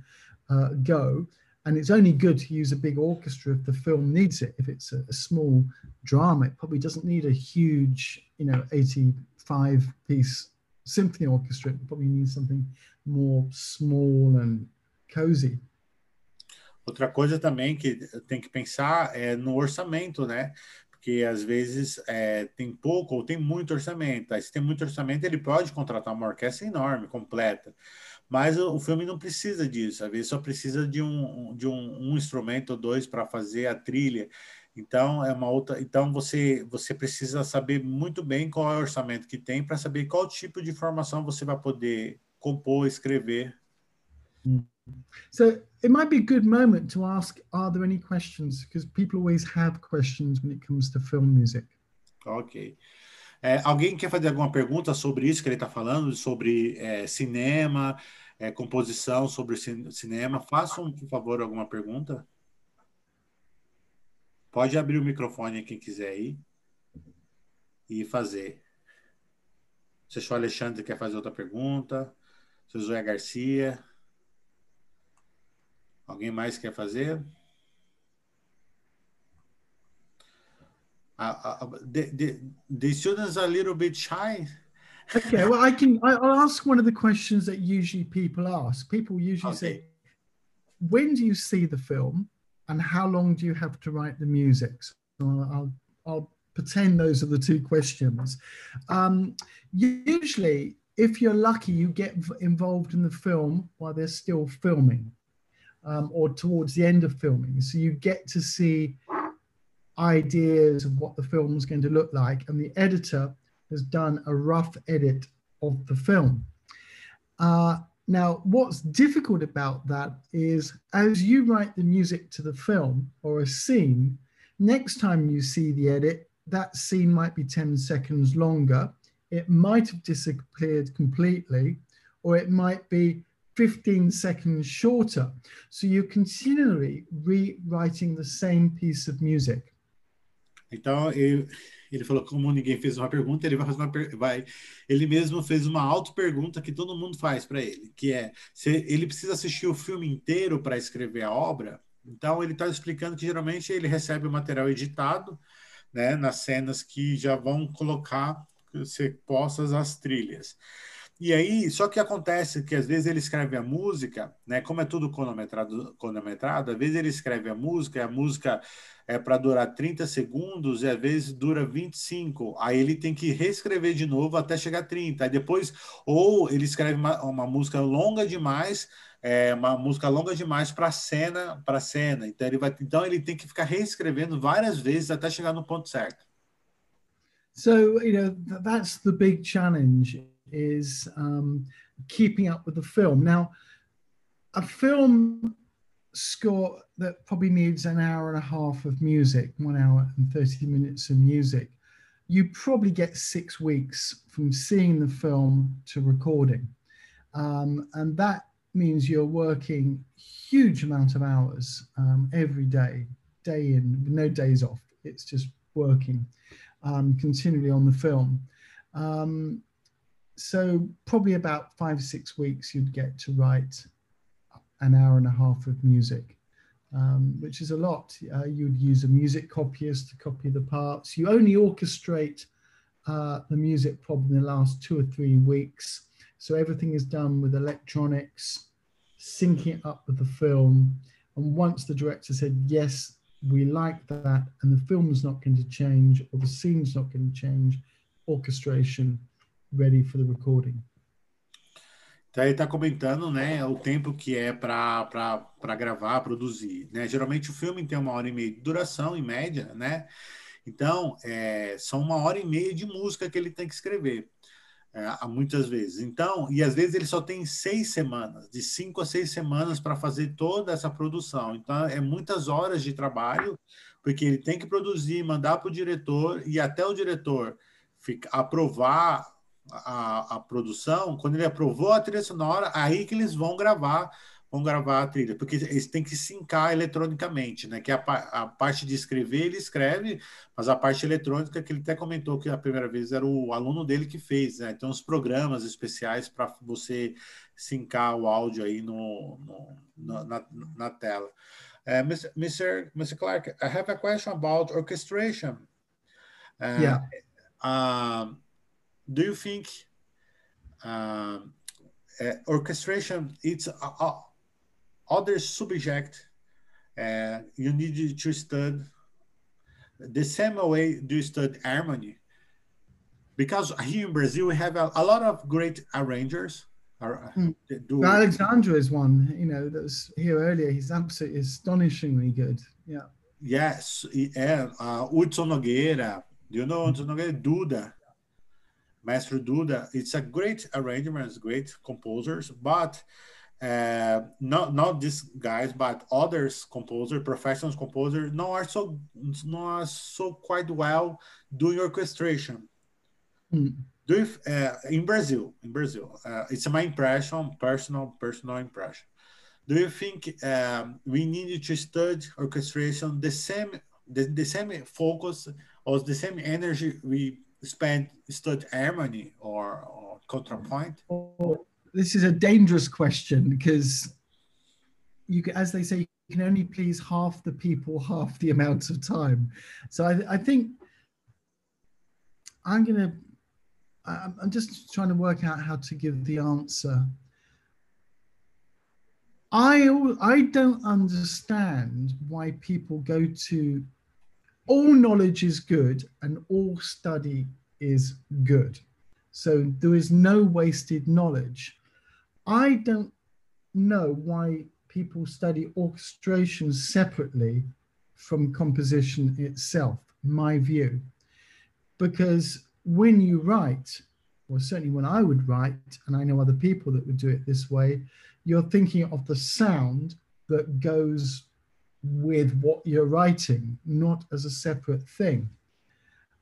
uh, go. And it's only good to use a big orchestra if the film needs it. If it's a, a small drama, it probably doesn't need a huge, you know, 85 piece symphony orchestra. It probably needs something more small and cozy. Outra coisa também que tem que pensar é no orçamento, né? Porque às vezes é, tem pouco ou tem muito orçamento. Aí, se tem muito orçamento, ele pode contratar uma orquestra enorme, completa. Mas o, o filme não precisa disso. Às vezes só precisa de um, de um, um instrumento ou dois para fazer a trilha. Então é uma outra. Então você você precisa saber muito bem qual é o orçamento que tem para saber qual tipo de informação você vai poder compor, escrever. Hum. It might be a good moment to ask, are there any questions? Because people always have questions when it comes to film music. Ok. É, alguém quer fazer alguma pergunta sobre isso que ele está falando, sobre é, cinema, é, composição, sobre cinema? Façam, por favor, alguma pergunta. Pode abrir o microfone quem quiser aí e fazer. Se o Alexandre quer fazer outra pergunta, se o Zoé Garcia. Alguém mais quer fazer? Uh, uh, the, the, the students are a little bit shy. okay, well, I can. I'll ask one of the questions that usually people ask. People usually okay. say, "When do you see the film, and how long do you have to write the music?" So I'll, I'll pretend those are the two questions. Um, usually, if you're lucky, you get involved in the film while they're still filming, um, or towards the end of filming. So you get to see ideas of what the film is going to look like, and the editor has done a rough edit of the film. Uh, now, what's difficult about that is as you write the music to the film or a scene, next time you see the edit, that scene might be 10 seconds longer. It might have disappeared completely, or it might be 15 seconds shorter. So you're continually rewriting the same piece of music. Então, ele, ele falou como ninguém fez uma pergunta, ele vai fazer uma vai, ele mesmo fez uma auto-pergunta que todo mundo faz para ele, que é se ele precisa assistir o filme inteiro para escrever a obra. Então, ele está explicando que geralmente ele recebe o material editado, né, nas cenas que já vão colocar ser postas as trilhas. E aí, só que acontece que às vezes ele escreve a música, né? Como é tudo cronometrado, cronometrado às vezes ele escreve a música, a música é para durar 30 segundos e às vezes dura 25. Aí ele tem que reescrever de novo até chegar a 30. Aí depois, ou ele escreve uma, uma música longa demais, é, uma música longa demais para cena, para cena. Então ele vai, então ele tem que ficar reescrevendo várias vezes até chegar no ponto certo. So, you know, that's the big challenge is um, keeping up with the film. Now, a film score that probably needs an hour and a half of music, one hour and 30 minutes of music, you probably get six weeks from seeing the film to recording. Um, and that means you're working huge amount of hours um, every day, day in, no days off. It's just working um, continually on the film. So probably about five, six weeks you'd get to write an hour and a half of music, um, which is a lot. Uh, you'd use a music copyist to copy the parts. You only orchestrate uh, the music probably in the last two or three weeks. So everything is done with electronics, syncing it up with the film. And once the director said, yes, we like that, and the film's not going to change, or the scene's not going to change, orchestration ready for the recording. Então ele está comentando, né, o tempo que é para gravar, produzir, né? Geralmente o filme tem uma hora e meia de duração, em média, né? Então é, são uma hora e meia de música que ele tem que escrever, é, muitas vezes. Então, e às vezes ele só tem seis semanas, de cinco a seis semanas para fazer toda essa produção. Então é muitas horas de trabalho, porque ele tem que produzir, mandar para o diretor e até o diretor ficar, aprovar a, a, produção, quando ele aprovou a trilha sonora, aí que eles vão gravar, vão gravar a trilha, porque eles têm que sincar eletronicamente, né? Que a, a parte de escrever ele escreve, mas a parte eletrônica que ele até comentou que a primeira vez era o aluno dele que fez, né? Então os programas especiais para você sincar o áudio aí no, no na, na, tela. Uh, Mr. Mr. Mr. Clark, I have a question about orchestration. Uh, yeah. Um, do you think um, uh, orchestration it's a, a other subject uh, you need to study the same way do you study harmony? Because here in brazil we have a, a lot of great arrangers mm. do alexandra is one you know that was here earlier. He's absolutely astonishingly good. Yeah. Yes yeah uh, Hudson Nogueira. You know Hudson Nogueira? Duda Maestro Duda. It's a great arrangement, great composers, but uh, not not these guys, but others composer, professional composer, not are so not so quite well doing orchestration. Mm. Do you, uh, in Brazil, in Brazil, uh, it's my impression, personal, personal impression. Do you think um, we need to study orchestration the same, the, the same focus or the same energy we spend study harmony or, or contrapoint? Oh, this is a dangerous question because you, as they say, you can only please half the people half the amount of time. So I, I think I'm going to, I'm just trying to work out how to give the answer. I, I don't understand why people go to all knowledge is good and all study is good. So there is no wasted knowledge. I don't know why people study orchestration separately from composition itself, my view. Because when you write, or certainly when I would write, and I know other people that would do it this way, you're thinking of the sound that goes with what you're writing, not as a separate thing.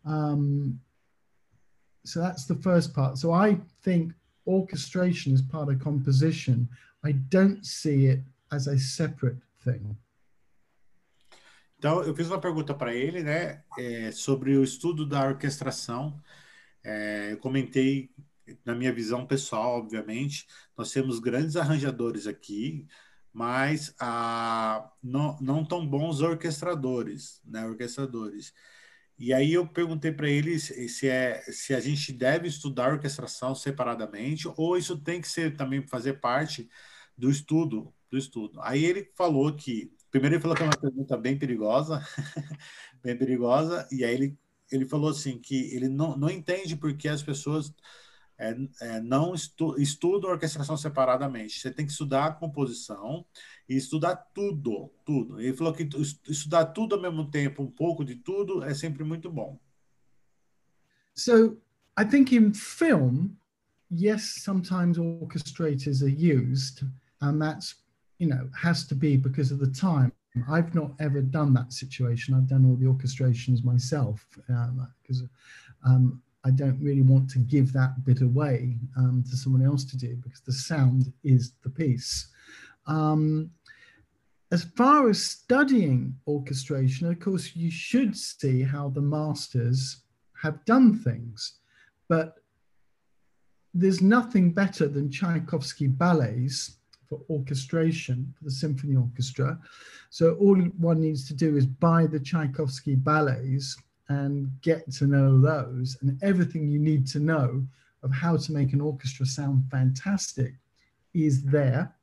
Um, so that's the first part. So I think orchestration is part of composition. I don't see it as a separate thing. Então, eu fiz uma pergunta para ele, né, é, sobre o estudo da orquestração. É, eu comentei, na minha visão pessoal, obviamente, nós temos grandes arranjadores aqui, mas ah, não, não tão bons orquestradores, né, orquestradores. E aí eu perguntei para ele se, é, se a gente deve estudar orquestração separadamente ou isso tem que ser também fazer parte do estudo do estudo. Aí ele falou que, primeiro ele falou que é uma pergunta bem perigosa, bem perigosa, e aí ele, ele falou assim que ele não, não entende porque as pessoas é, é, não estu, estudam orquestração separadamente. Você tem que estudar a composição e estudar tudo, tudo. Ele falou que estudar tudo ao mesmo tempo, um pouco de tudo, é sempre muito bom. So, I think in film, yes, sometimes orchestrators are used, and that's you know, has to be because of the time. I've not ever done that situation. I've done all the orchestrations myself because um, um, I don't really want to give that bit away um, to someone else to do because the sound is the piece. Um, as far as studying orchestration, of course, you should see how the masters have done things, but there's nothing better than Tchaikovsky ballets for orchestration for the symphony orchestra. So all one needs to do is buy the Tchaikovsky ballets and get to know those and everything you need to know of how to make an orchestra sound fantastic is there.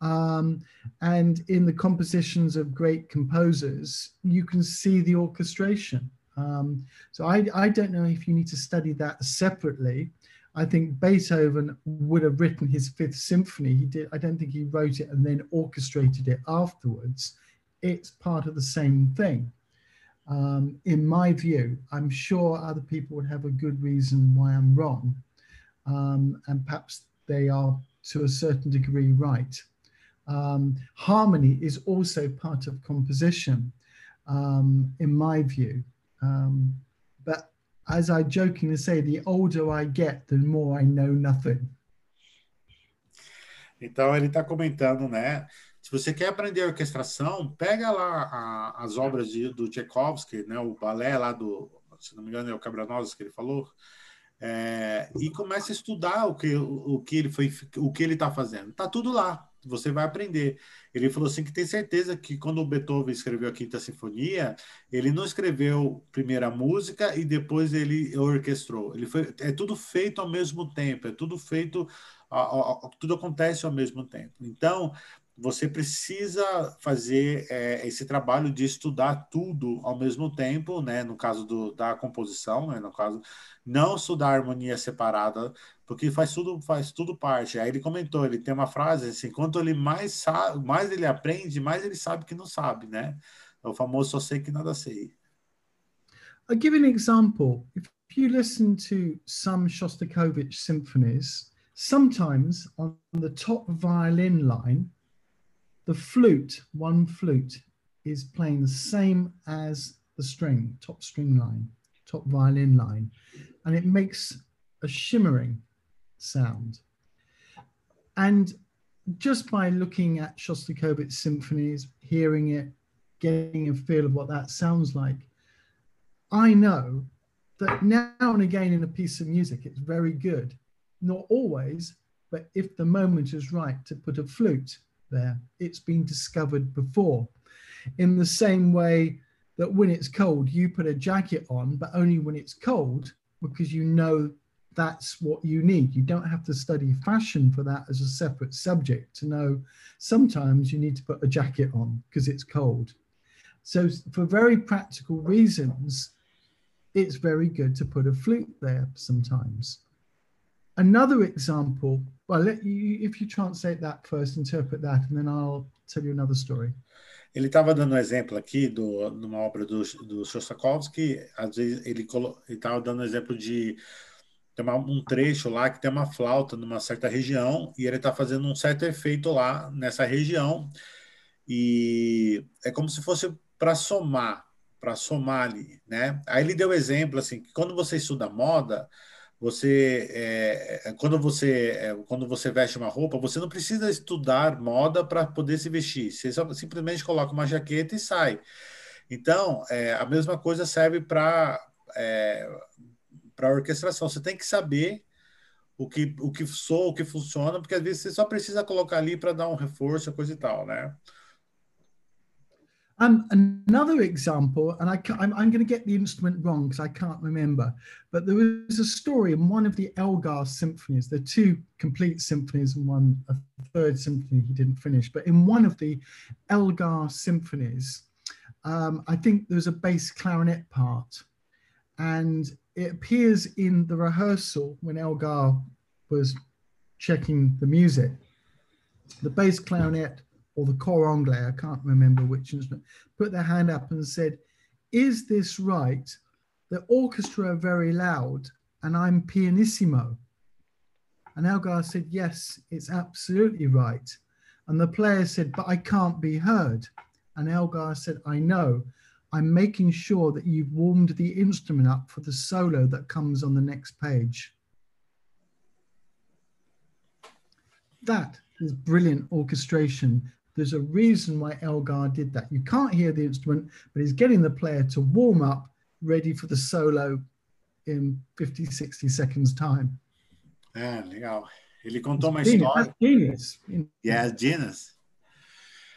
Um, and in the compositions of great composers, you can see the orchestration. Um, so I, I don't know if you need to study that separately I think Beethoven would have written his Fifth Symphony. He did. I don't think he wrote it and then orchestrated it afterwards. It's part of the same thing. Um, in my view, I'm sure other people would have a good reason why I'm wrong, um, and perhaps they are to a certain degree right. Um, harmony is also part of composition, um, in my view. Um, but as I jokingly say, the older I get, the more I know nothing. Então ele está comentando, né? Você quer aprender orquestração, pega lá a, as obras de, do Tchaikovsky, né? O balé lá do, se não me engano, é o Cabranosas que ele falou, é, e comece a estudar o que, o, o que ele foi, o que ele está fazendo. Tá tudo lá você vai aprender. Ele falou assim que tem certeza que quando o Beethoven escreveu a Quinta Sinfonia, ele não escreveu primeiro a música e depois ele orquestrou. Ele foi, é tudo feito ao mesmo tempo, é tudo feito, tudo acontece ao mesmo tempo. Então, você precisa fazer é, esse trabalho de estudar tudo ao mesmo tempo, né? No caso do, da composição, né? No caso, não estudar harmonia separada, porque faz tudo, faz tudo parte. Aí ele comentou, ele tem uma frase assim: quanto ele mais sabe, mais ele aprende, mais ele sabe que não sabe, né? É o famoso só sei que nada sei. I'll give an example. If you listen to some Shostakovich symphonies, sometimes on the top violin line the flute, one flute, is playing the same as the string, top string line, top violin line, and it makes a shimmering sound. And just by looking at Shostakovich's symphonies, hearing it, getting a feel of what that sounds like, I know that now and again in a piece of music, it's very good. Not always, but if the moment is right to put a flute there, it's been discovered before. In the same way that when it's cold, you put a jacket on, but only when it's cold because you know that's what you need. You don't have to study fashion for that as a separate subject to know sometimes you need to put a jacket on because it's cold. So, for very practical reasons, it's very good to put a flute there sometimes. Another example, well, let you, if you translate that first, interpret that, and then I'll tell you another story. Ele estava dando um exemplo aqui do numa obra do, do Shostakovsky, às vezes ele estava dando um exemplo de tem um trecho lá que tem uma flauta numa certa região e ele está fazendo um certo efeito lá nessa região e é como se fosse para somar, para somar ali, né? Aí ele deu exemplo assim que quando você estuda moda, você é, quando você é, quando você veste uma roupa, você não precisa estudar moda para poder se vestir. Você só, simplesmente coloca uma jaqueta e sai. Então, é, a mesma coisa serve para é, para orquestração. Você tem que saber o que, o que soa, o que funciona, porque às vezes você só precisa colocar ali para dar um reforço, coisa e tal, né? Um, another example, and I I'm, I'm going to get the instrument wrong because I can't remember, but there was a story in one of the Elgar symphonies. There are two complete symphonies and one a third symphony he didn't finish. But in one of the Elgar symphonies, um, I think there's a bass clarinet part, and it appears in the rehearsal when Elgar was checking the music. The bass clarinet or the cor anglais, I can't remember which instrument, put their hand up and said, Is this right? The orchestra are very loud and I'm pianissimo. And Elgar said, Yes, it's absolutely right. And the player said, But I can't be heard. And Elgar said, I know. I'm making sure that you've warmed the instrument up for the solo that comes on the next page. That is brilliant orchestration. There's a reason why Elgar did that. You can't hear the instrument, but he's getting the player to warm up, ready for the solo in 50, 60 seconds time. É, legal. Ele contou uma história. Genius. Yeah, genius.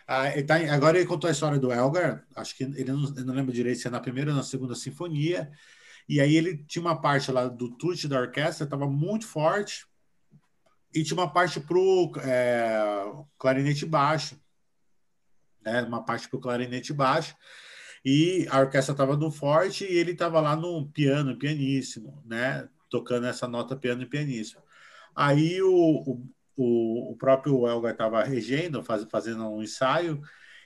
Ah, ele tá, agora ele contou a história do Elgar, acho que ele não, não lembro direito se é na primeira ou na segunda sinfonia, e aí ele tinha uma parte lá do tute da orquestra, estava muito forte, e tinha uma parte para o é, clarinete baixo, né, uma parte para o clarinete baixo, e a orquestra estava no forte e ele estava lá no piano, pianíssimo, né, tocando essa nota piano pianíssimo. Aí o, o, o próprio Elgar estava regendo, faz, fazendo um ensaio,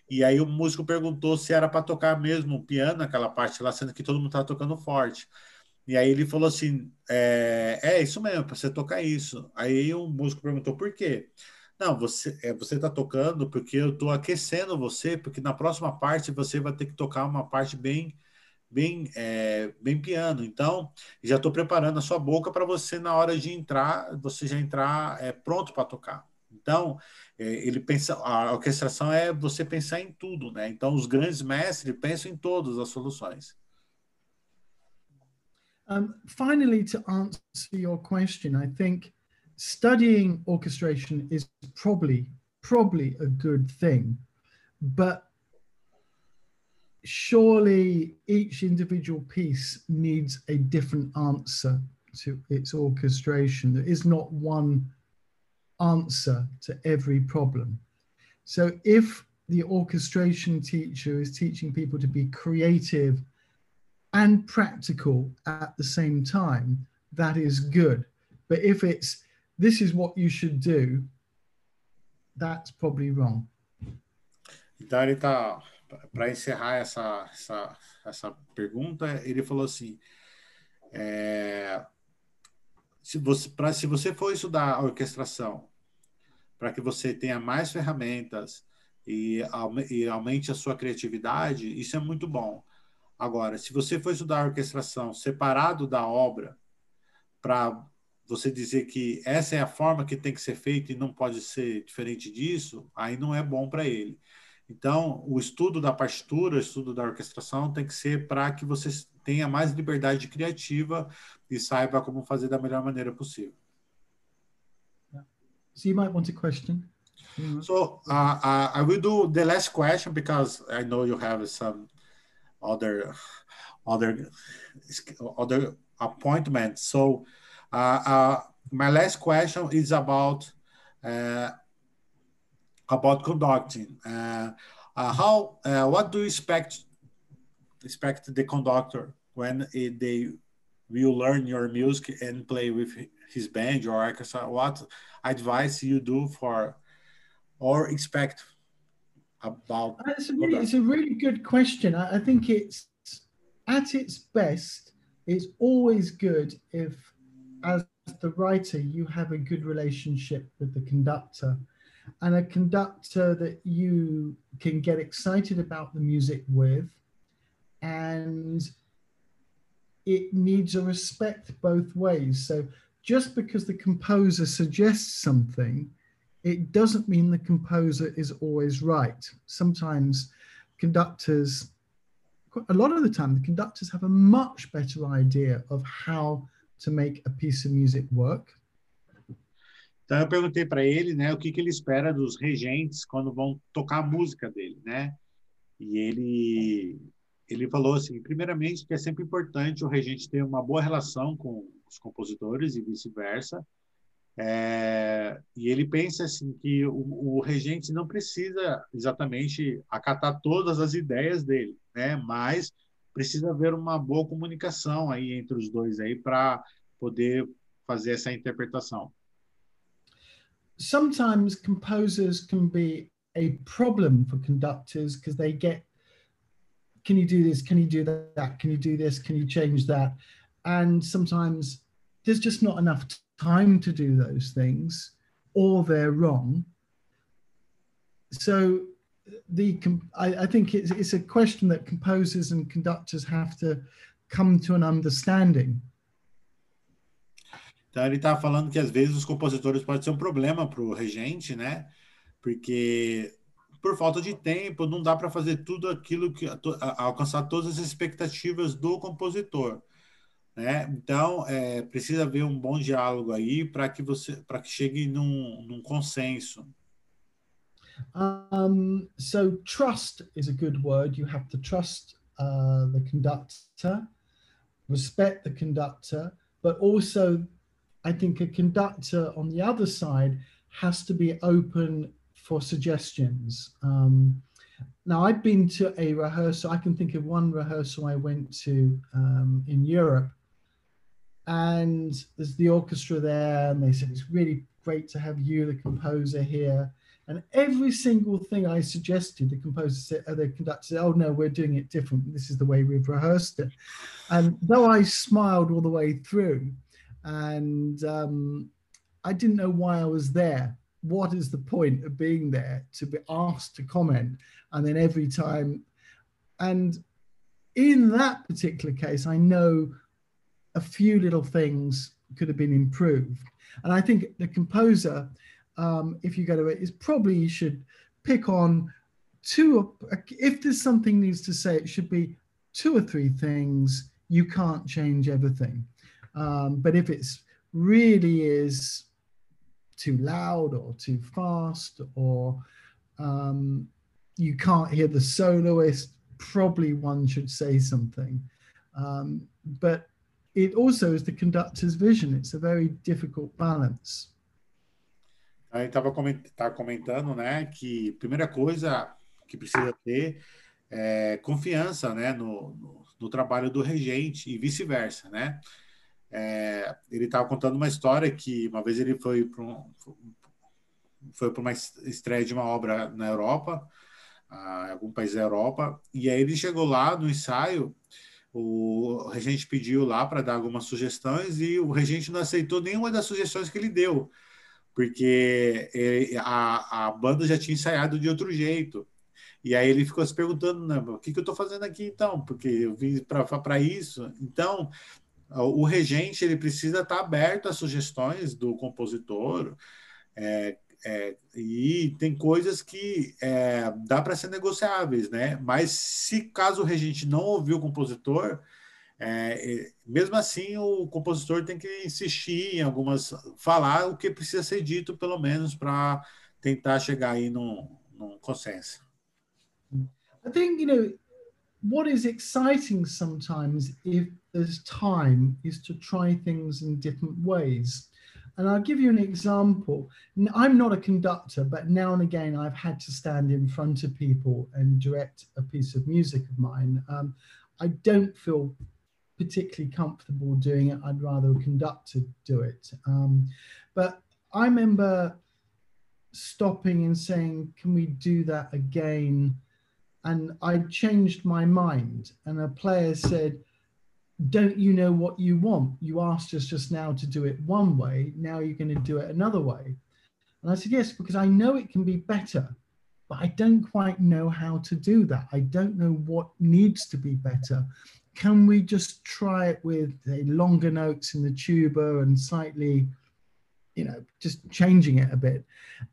e aí o músico perguntou se era para tocar mesmo o piano, aquela parte lá, sendo que todo mundo estava tocando forte. E aí ele falou assim: é, é isso mesmo, para você tocar isso. Aí o músico perguntou por quê? Não, você é, você está tocando porque eu estou aquecendo você, porque na próxima parte você vai ter que tocar uma parte bem bem, é, bem piano. Então, já estou preparando a sua boca para você, na hora de entrar, você já entrar é, pronto para tocar. Então, é, ele pensa, a orquestração é você pensar em tudo, né? Então, os grandes mestres pensam em todas as soluções. Um, finally, to answer your question, I think studying orchestration is probably probably a good thing, but surely each individual piece needs a different answer to its orchestration. There is not one answer to every problem. So if the orchestration teacher is teaching people to be creative and practical at the same time, that is good. But if it's this is what you should do, that's probably wrong. Então ele está para encerrar essa, essa, essa pergunta, ele falou assim: é, se, você, pra, se você for estudar a orquestração para que você tenha mais ferramentas e, e aumente a sua criatividade, isso é muito bom. Agora, se você for estudar orquestração separado da obra, para você dizer que essa é a forma que tem que ser feita e não pode ser diferente disso, aí não é bom para ele. Então, o estudo da partitura, o estudo da orquestração tem que ser para que você tenha mais liberdade criativa e saiba como fazer da melhor maneira possível. So you might want a question. So uh, uh, I will do the last question because I know you have some other other other appointments. So my last question is about uh, about conducting. Uh, how what do you expect expect the conductor when it, they will learn your music and play with his band or orchestra? What advice you do for or expect about? Uh, it's a really, it's a really good question. I, I think it's at its best. It's always good if, as the writer, you have a good relationship with the conductor and a conductor that you can get excited about the music with and it needs a respect both ways so just because the composer suggests something it doesn't mean the composer is always right. Sometimes conductors, a lot of the time, the conductors have a much better idea of how to make a piece of music work. Então eu perguntei para ele, né, o que, que ele espera dos regentes quando vão tocar a música dele, né? E ele ele falou assim, primeiramente que é sempre importante o regente ter uma boa relação com os compositores e vice-versa, é, e ele pensa assim que o, o, regente não precisa exatamente acatar todas as ideias dele, né? Mas precisa haver uma boa comunicação aí entre os dois aí para poder fazer essa interpretação. Sometimes composers can be a problem for conductors because they get can you do this can you do that can you do this can you change that and sometimes there's just not enough time to do those things or they're wrong. So the I, I think it's, it's a question that composers and conductors have to come to an understanding. Então ele está falando que às vezes os compositores podem ser um problema para o regente, né? Porque por falta de tempo não dá para fazer tudo aquilo que alcançar todas as expectativas do compositor. Né? Então, é, precisa haver um bom diálogo aí para que você para que chegue num, num consenso. Um, so trust is a good word. You have to trust uh, the conductor, respect the conductor, but also I think a conductor on the other side has to be open for suggestions. Um, now I've been to a rehearsal. I can think of one rehearsal I went to um, in Europe and there's the orchestra there, and they said it's really great to have you, the composer, here. And every single thing I suggested, the composer said, uh, the conductor said, "Oh no, we're doing it different. This is the way we've rehearsed it." And though I smiled all the way through, and um, I didn't know why I was there. What is the point of being there to be asked to comment? And then every time, and in that particular case, I know a few little things could have been improved. And I think the composer, um, if you go to it, is probably you should pick on two. If there's something needs to say, it should be two or three things. You can't change everything. Um, but if it's really is too loud or too fast or um, you can't hear the soloist, probably one should say something. Um, but it also is the conductor's vision. It's a very difficult balance. Aí estava tá comentando, né, que primeira coisa que precisa ter é confiança, né, no, no, no trabalho do regente e vice-versa, né. É, ele estava contando uma história que uma vez ele foi para um, foi para uma estreia de uma obra na Europa, em algum país da Europa, e aí ele chegou lá no ensaio o regente pediu lá para dar algumas sugestões e o regente não aceitou nenhuma das sugestões que ele deu, porque a, a banda já tinha ensaiado de outro jeito. E aí ele ficou se perguntando, né, o que, que eu estou fazendo aqui então? Porque eu vim para isso. Então, o regente ele precisa estar tá aberto às sugestões do compositor, é, é, e tem coisas que é, dá para ser negociáveis, né? Mas se caso o regente não ouvir o compositor, é, mesmo assim o compositor tem que insistir em algumas, falar o que precisa ser dito, pelo menos, para tentar chegar aí num, num consenso. I think you know what is exciting sometimes if there's time is to try things in different ways. And I'll give you an example. I'm not a conductor, but now and again I've had to stand in front of people and direct a piece of music of mine. Um, I don't feel particularly comfortable doing it. I'd rather a conductor do it. Um, but I remember stopping and saying, Can we do that again? And I changed my mind. And a player said, don't you know what you want? You asked us just now to do it one way. Now you're going to do it another way. And I said, yes, because I know it can be better, but I don't quite know how to do that. I don't know what needs to be better. Can we just try it with a longer notes in the tuba and slightly, you know, just changing it a bit?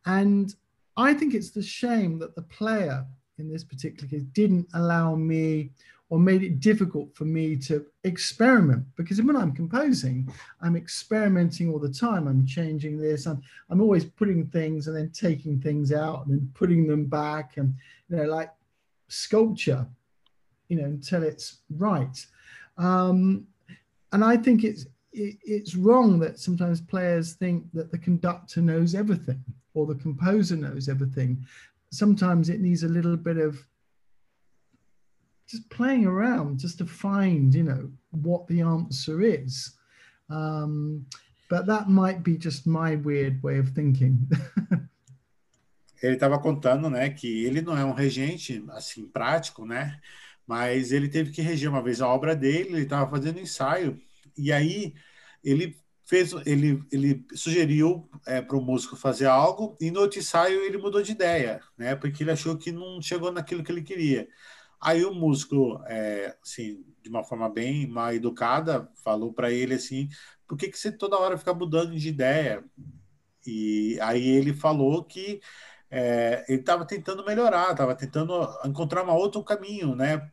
And I think it's the shame that the player in this particular case didn't allow me or made it difficult for me to experiment because when I'm composing, I'm experimenting all the time. I'm changing this. I'm, I'm always putting things and then taking things out and then putting them back and you know like sculpture, you know, until it's right. Um, and I think it's it, it's wrong that sometimes players think that the conductor knows everything or the composer knows everything. Sometimes it needs a little bit of just playing around just to find, you know, what the answer is. Um, but that might be just my weird way of thinking. ele estava contando, né, que ele não é um regente assim prático, né, mas ele teve que reger uma vez a obra dele. Ele estava fazendo ensaio e aí ele fez, ele, ele sugeriu é, para o músico fazer algo e no outro ensaio ele mudou de ideia, né, porque ele achou que não chegou naquilo que ele queria. Aí o músico, é, assim, de uma forma bem mal educada, falou para ele assim: por que, que você toda hora fica mudando de ideia? E aí ele falou que é, ele estava tentando melhorar, estava tentando encontrar um outro caminho, né?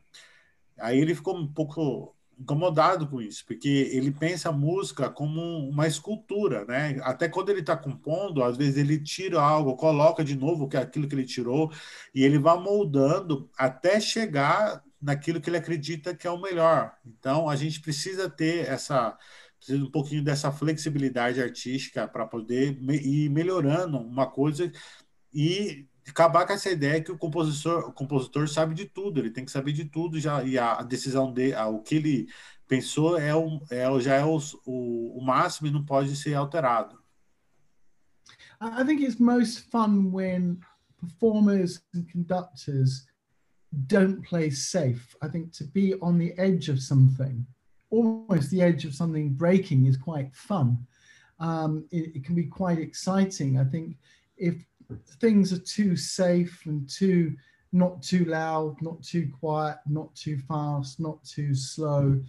Aí ele ficou um pouco incomodado com isso, porque ele pensa a música como uma escultura, né? Até quando ele está compondo, às vezes ele tira algo, coloca de novo que é aquilo que ele tirou, e ele vai moldando até chegar naquilo que ele acredita que é o melhor. Então, a gente precisa ter essa precisa um pouquinho dessa flexibilidade artística para poder ir melhorando uma coisa e acabar com essa ideia que o compositor, o compositor sabe de tudo, ele tem que saber de tudo já e a, decisão dele, o que ele pensou é, o, é já é o, o, o máximo e não pode ser alterado. I think it's most fun when performers and conductors don't play safe. I think to be on the edge of something, almost the edge of something breaking, is quite fun. Um, it, it, can be quite exciting. I think if things are too safe and too not too loud, not too quiet, not too fast, not too slow.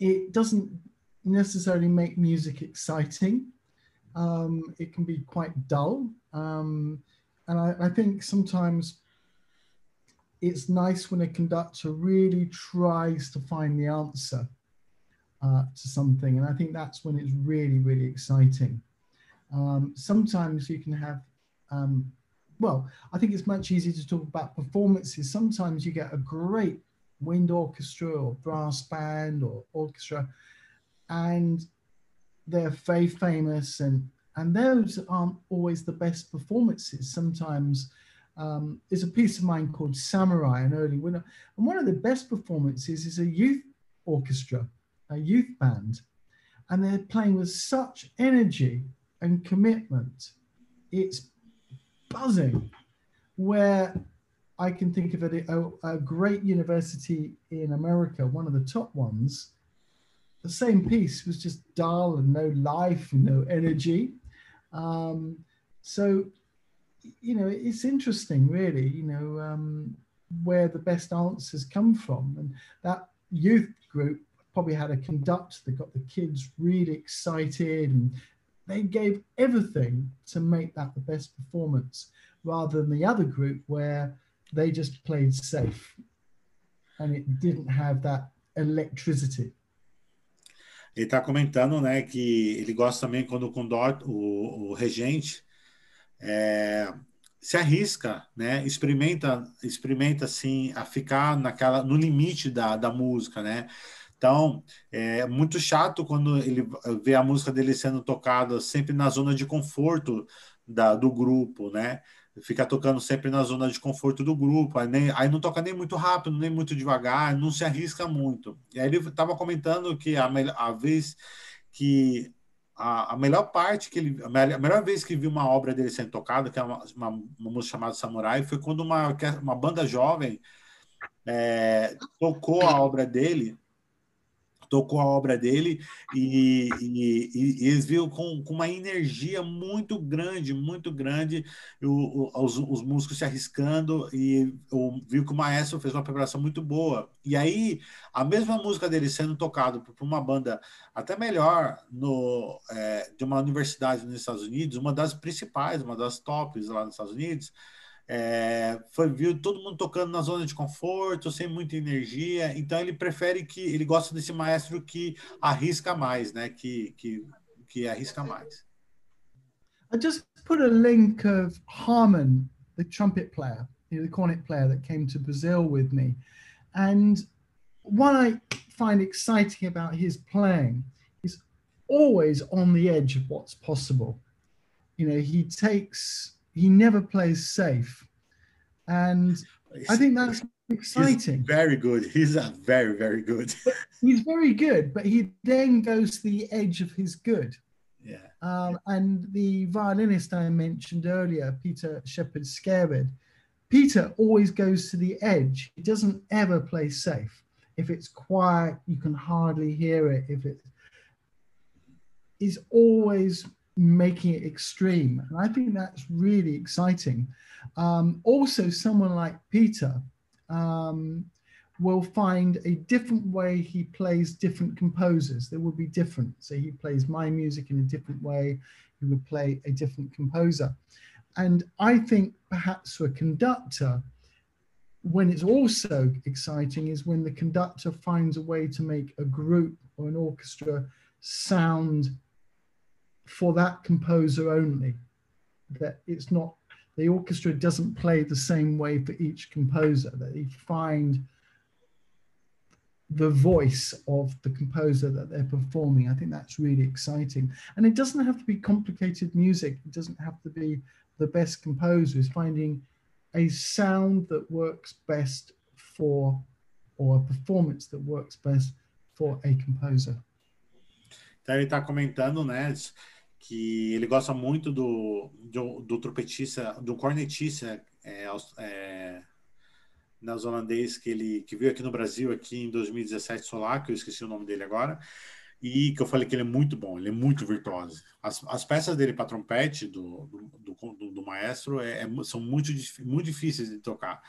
It doesn't necessarily make music exciting. Um, it can be quite dull. Um, and I, I think sometimes it's nice when a conductor really tries to find the answer uh, to something. And I think that's when it's really, really exciting. Um, sometimes you can have, um, well, I think it's much easier to talk about performances. Sometimes you get a great wind orchestra or brass band or orchestra, and they're very famous, and and those aren't always the best performances. Sometimes um, there's a piece of mine called Samurai, an early winner, and one of the best performances is a youth orchestra, a youth band, and they're playing with such energy and commitment, it's buzzing. Where I can think of it, a, a great university in America, one of the top ones, the same piece was just dull and no life and no energy. Um, so you know, it's interesting, really. You know, um, where the best answers come from, and that youth group probably had a conductor that got the kids really excited and they gave everything to make that the best performance rather than the other group where they just played safe and it didn't have that electricity. Ele está comentando, né, que ele gosta também quando o, o, o regente é, se arrisca, né, experimenta, experimenta assim a ficar naquela no limite da, da música, né? Então, é muito chato quando ele vê a música dele sendo tocada sempre na zona de conforto da, do grupo, né? Fica tocando sempre na zona de conforto do grupo, aí, nem, aí não toca nem muito rápido, nem muito devagar, não se arrisca muito. E aí ele estava comentando que a, a vez que a, a, melhor parte que ele, a melhor vez que viu uma obra dele sendo tocada, que é uma, uma, uma música chamada Samurai, foi quando uma, uma banda jovem é, tocou a obra dele tocou a obra dele e, e, e eles viram com, com, uma energia muito grande, muito grande, o, o, os, os, músicos se arriscando e o, viu que o maestro fez uma preparação muito boa. E aí, a mesma música dele sendo tocado por, por uma banda até melhor no, é, de uma universidade nos Estados Unidos, uma das principais, uma das tops lá nos Estados Unidos, é, foi viu todo mundo tocando na zona de conforto, sem muita energia. Então ele prefere que ele gosta desse maestro que arrisca mais, né? Que que que arrisca mais. I just put a link of Harmon, the trumpet player, the cornet player that came to Brazil with me, and what I find exciting about his playing is always on the edge of what's possible. You know, he takes he never plays safe. And I think that's exciting. Very good. He's a very, very good. he's very good, but he then goes to the edge of his good. Yeah. Um, and the violinist I mentioned earlier, Peter Sheppard Skærved, Peter always goes to the edge. He doesn't ever play safe. If it's quiet, you can hardly hear it. If it is always making it extreme. And I think that's really exciting. Um, also, someone like Peter um, will find a different way he plays different composers. There will be different. So he plays my music in a different way. He would play a different composer. And I think perhaps for a conductor, when it's also exciting is when the conductor finds a way to make a group or an orchestra sound for that composer only. That it's not the orchestra doesn't play the same way for each composer. That they find the voice of the composer that they're performing. I think that's really exciting. And it doesn't have to be complicated music. It doesn't have to be the best composer. Is finding a sound that works best for or a performance that works best for a composer. Então ele está comentando, né? Que ele gosta muito do, do, do trompetista, do cornetista é, é, que ele que veio aqui no Brasil aqui em 2017 solar, que eu esqueci o nome dele agora, e que eu falei que ele é muito bom, ele é muito virtuoso. As, as peças dele para trompete do, do, do, do maestro é, é, são muito, muito difíceis de tocar.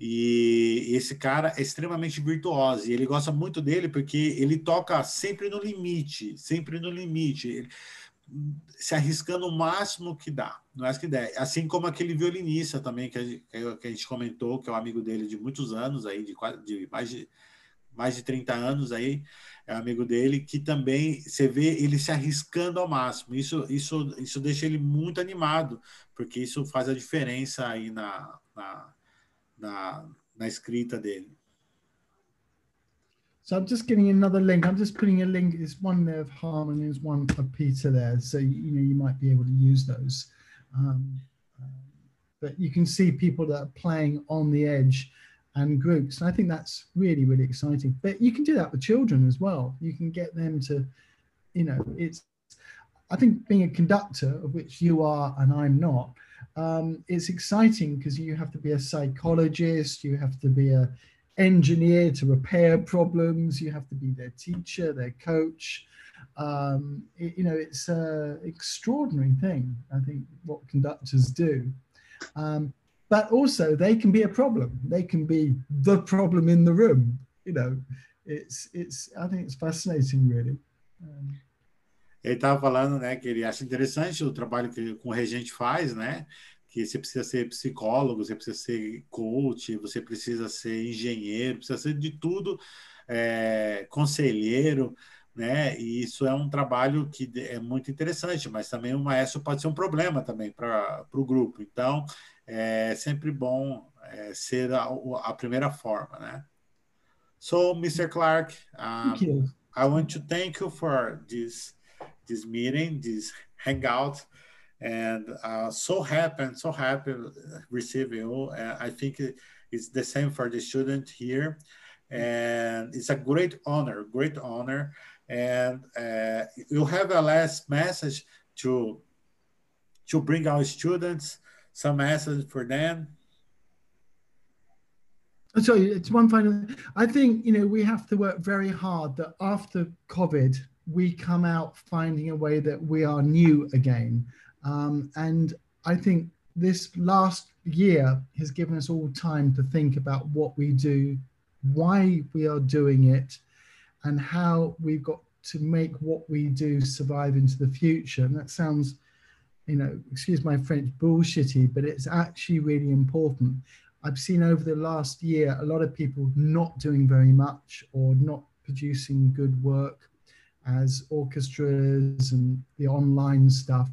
E esse cara é extremamente virtuoso e ele gosta muito dele porque ele toca sempre no limite, sempre no limite. Ele, se arriscando o máximo que dá, não é que der. Assim como aquele violinista também que a, gente, que a gente comentou, que é um amigo dele de muitos anos aí, de, de mais de mais de 30 anos aí, é amigo dele, que também você vê ele se arriscando ao máximo. Isso, isso, isso deixa ele muito animado, porque isso faz a diferença aí na, na, na, na escrita dele. So I'm just getting another link. I'm just putting a link. There's one there of Harmon. There's one of Peter there. So you know you might be able to use those. Um, uh, but you can see people that are playing on the edge and groups. And I think that's really really exciting. But you can do that with children as well. You can get them to, you know, it's. I think being a conductor, of which you are and I'm not, um, it's exciting because you have to be a psychologist. You have to be a engineer to repair problems. You have to be their teacher, their coach. Um, it, you know, it's an extraordinary thing. I think what conductors do, Um, but also they can be a problem. They can be the problem in the room. You know, it's it's. I think it's fascinating, really. Um, ele estava falando, né, que ele acha interessante o trabalho que com o regente faz, né, que você precisa ser psicólogo, você precisa ser coach, você precisa ser engenheiro, precisa ser de tudo, é, conselheiro, né? E isso é um trabalho que é muito interessante, mas também o maestro pode ser um problema também para o grupo. Então, é sempre bom é, ser a, a, primeira forma, né? So, Mr. Clark, um, I want to thank you for this this meeting, this hangout, and uh, so happy and so happy receiving you. Uh, I think it's the same for the student here, and it's a great honor, great honor. And uh, you have a last message to to bring our students some message for them. So it's one final. I think you know we have to work very hard that after COVID we come out finding a way that we are new again. Um, and I think this last year has given us all time to think about what we do, why we are doing it, and how we've got to make what we do survive into the future. And that sounds, you know, excuse my French, bullshitty, but it's actually really important. I've seen over the last year a lot of people not doing very much or not producing good work as orchestras and the online stuff.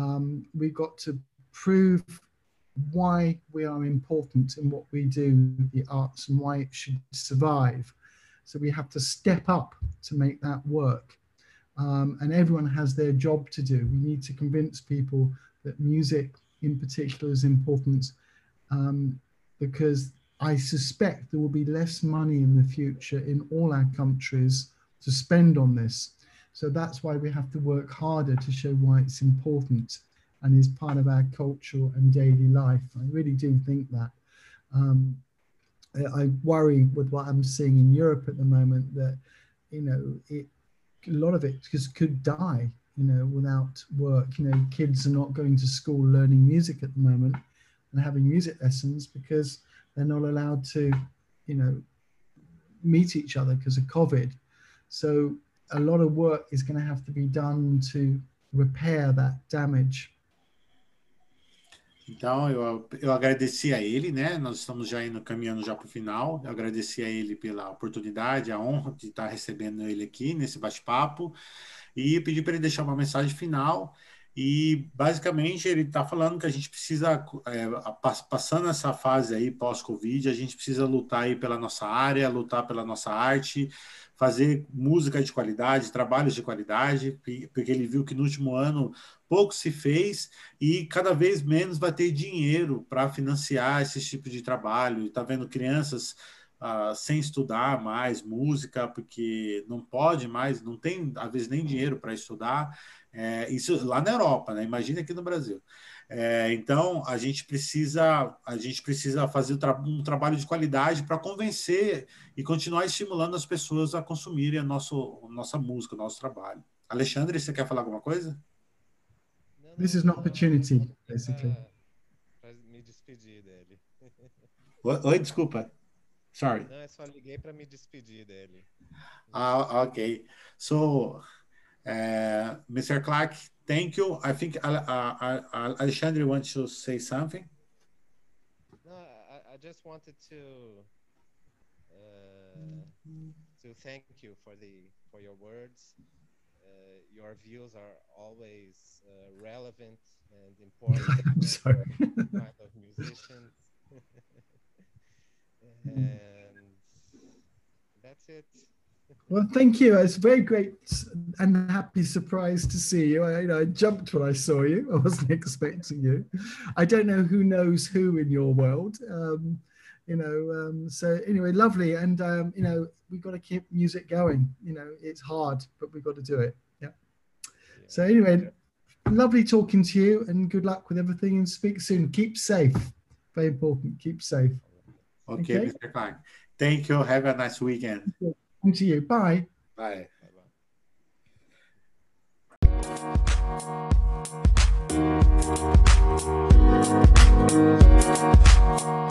Um, we've got to prove why we are important in what we do, the arts, and why it should survive. So we have to step up to make that work. Um, and everyone has their job to do. We need to convince people that music, in particular, is important um, because I suspect there will be less money in the future in all our countries to spend on this. So that's why we have to work harder to show why it's important and is part of our culture and daily life. I really do think that. Um, I worry with what I'm seeing in Europe at the moment that, you know, it, a lot of it just could die, you know, without work. You know, kids are not going to school learning music at the moment and having music lessons because they're not allowed to, you know, meet each other because of COVID. So a lot of work is going to have to be done to repair that damage. Então, eu, eu agradeci a ele, né? Nós estamos já indo caminhando já para o final. Eu agradeci a ele pela oportunidade, a honra de estar recebendo ele aqui nesse bate-papo e pedi para ele deixar uma mensagem final. E basicamente ele está falando que a gente precisa, é, passando essa fase aí pós-Covid, a gente precisa lutar aí pela nossa área, lutar pela nossa arte, fazer música de qualidade, trabalhos de qualidade, porque ele viu que no último ano pouco se fez e cada vez menos vai ter dinheiro para financiar esse tipo de trabalho. Está vendo crianças uh, sem estudar mais música, porque não pode mais, não tem, às vezes, nem dinheiro para estudar. É, isso lá na Europa, né? Imagina aqui no Brasil. É, então a gente precisa a gente precisa fazer um trabalho de qualidade para convencer e continuar estimulando as pessoas a consumirem a nosso, a nossa música, o nosso trabalho. Alexandre, você quer falar alguma coisa? This is an opportunity, basically. Para me despedir dele. Oi, desculpa. Sorry. Não, eu só liguei para me despedir dele. Ah, ok. So, uh, Mr. Clarke, thank you. I think uh, Alexandre wants to say something. No, I, I just wanted to uh, to thank you for the for your words. Uh, your views are always uh, relevant and important. I'm sorry. kind of musicians. and that's it. Well, thank you. It's a very great and happy surprise to see you. I, you know, I jumped when I saw you. I wasn't expecting you. I don't know who knows who in your world. Um, you know, um, so anyway, lovely. And, um, you know, we've got to keep music going. You know, it's hard, but we've got to do it. Yeah. So anyway, lovely talking to you and good luck with everything and speak soon. Keep safe. Very important. Keep safe. Okay, okay. Mr. Klein. Thank you. Have a nice weekend. And to you. Bye. Bye. Bye.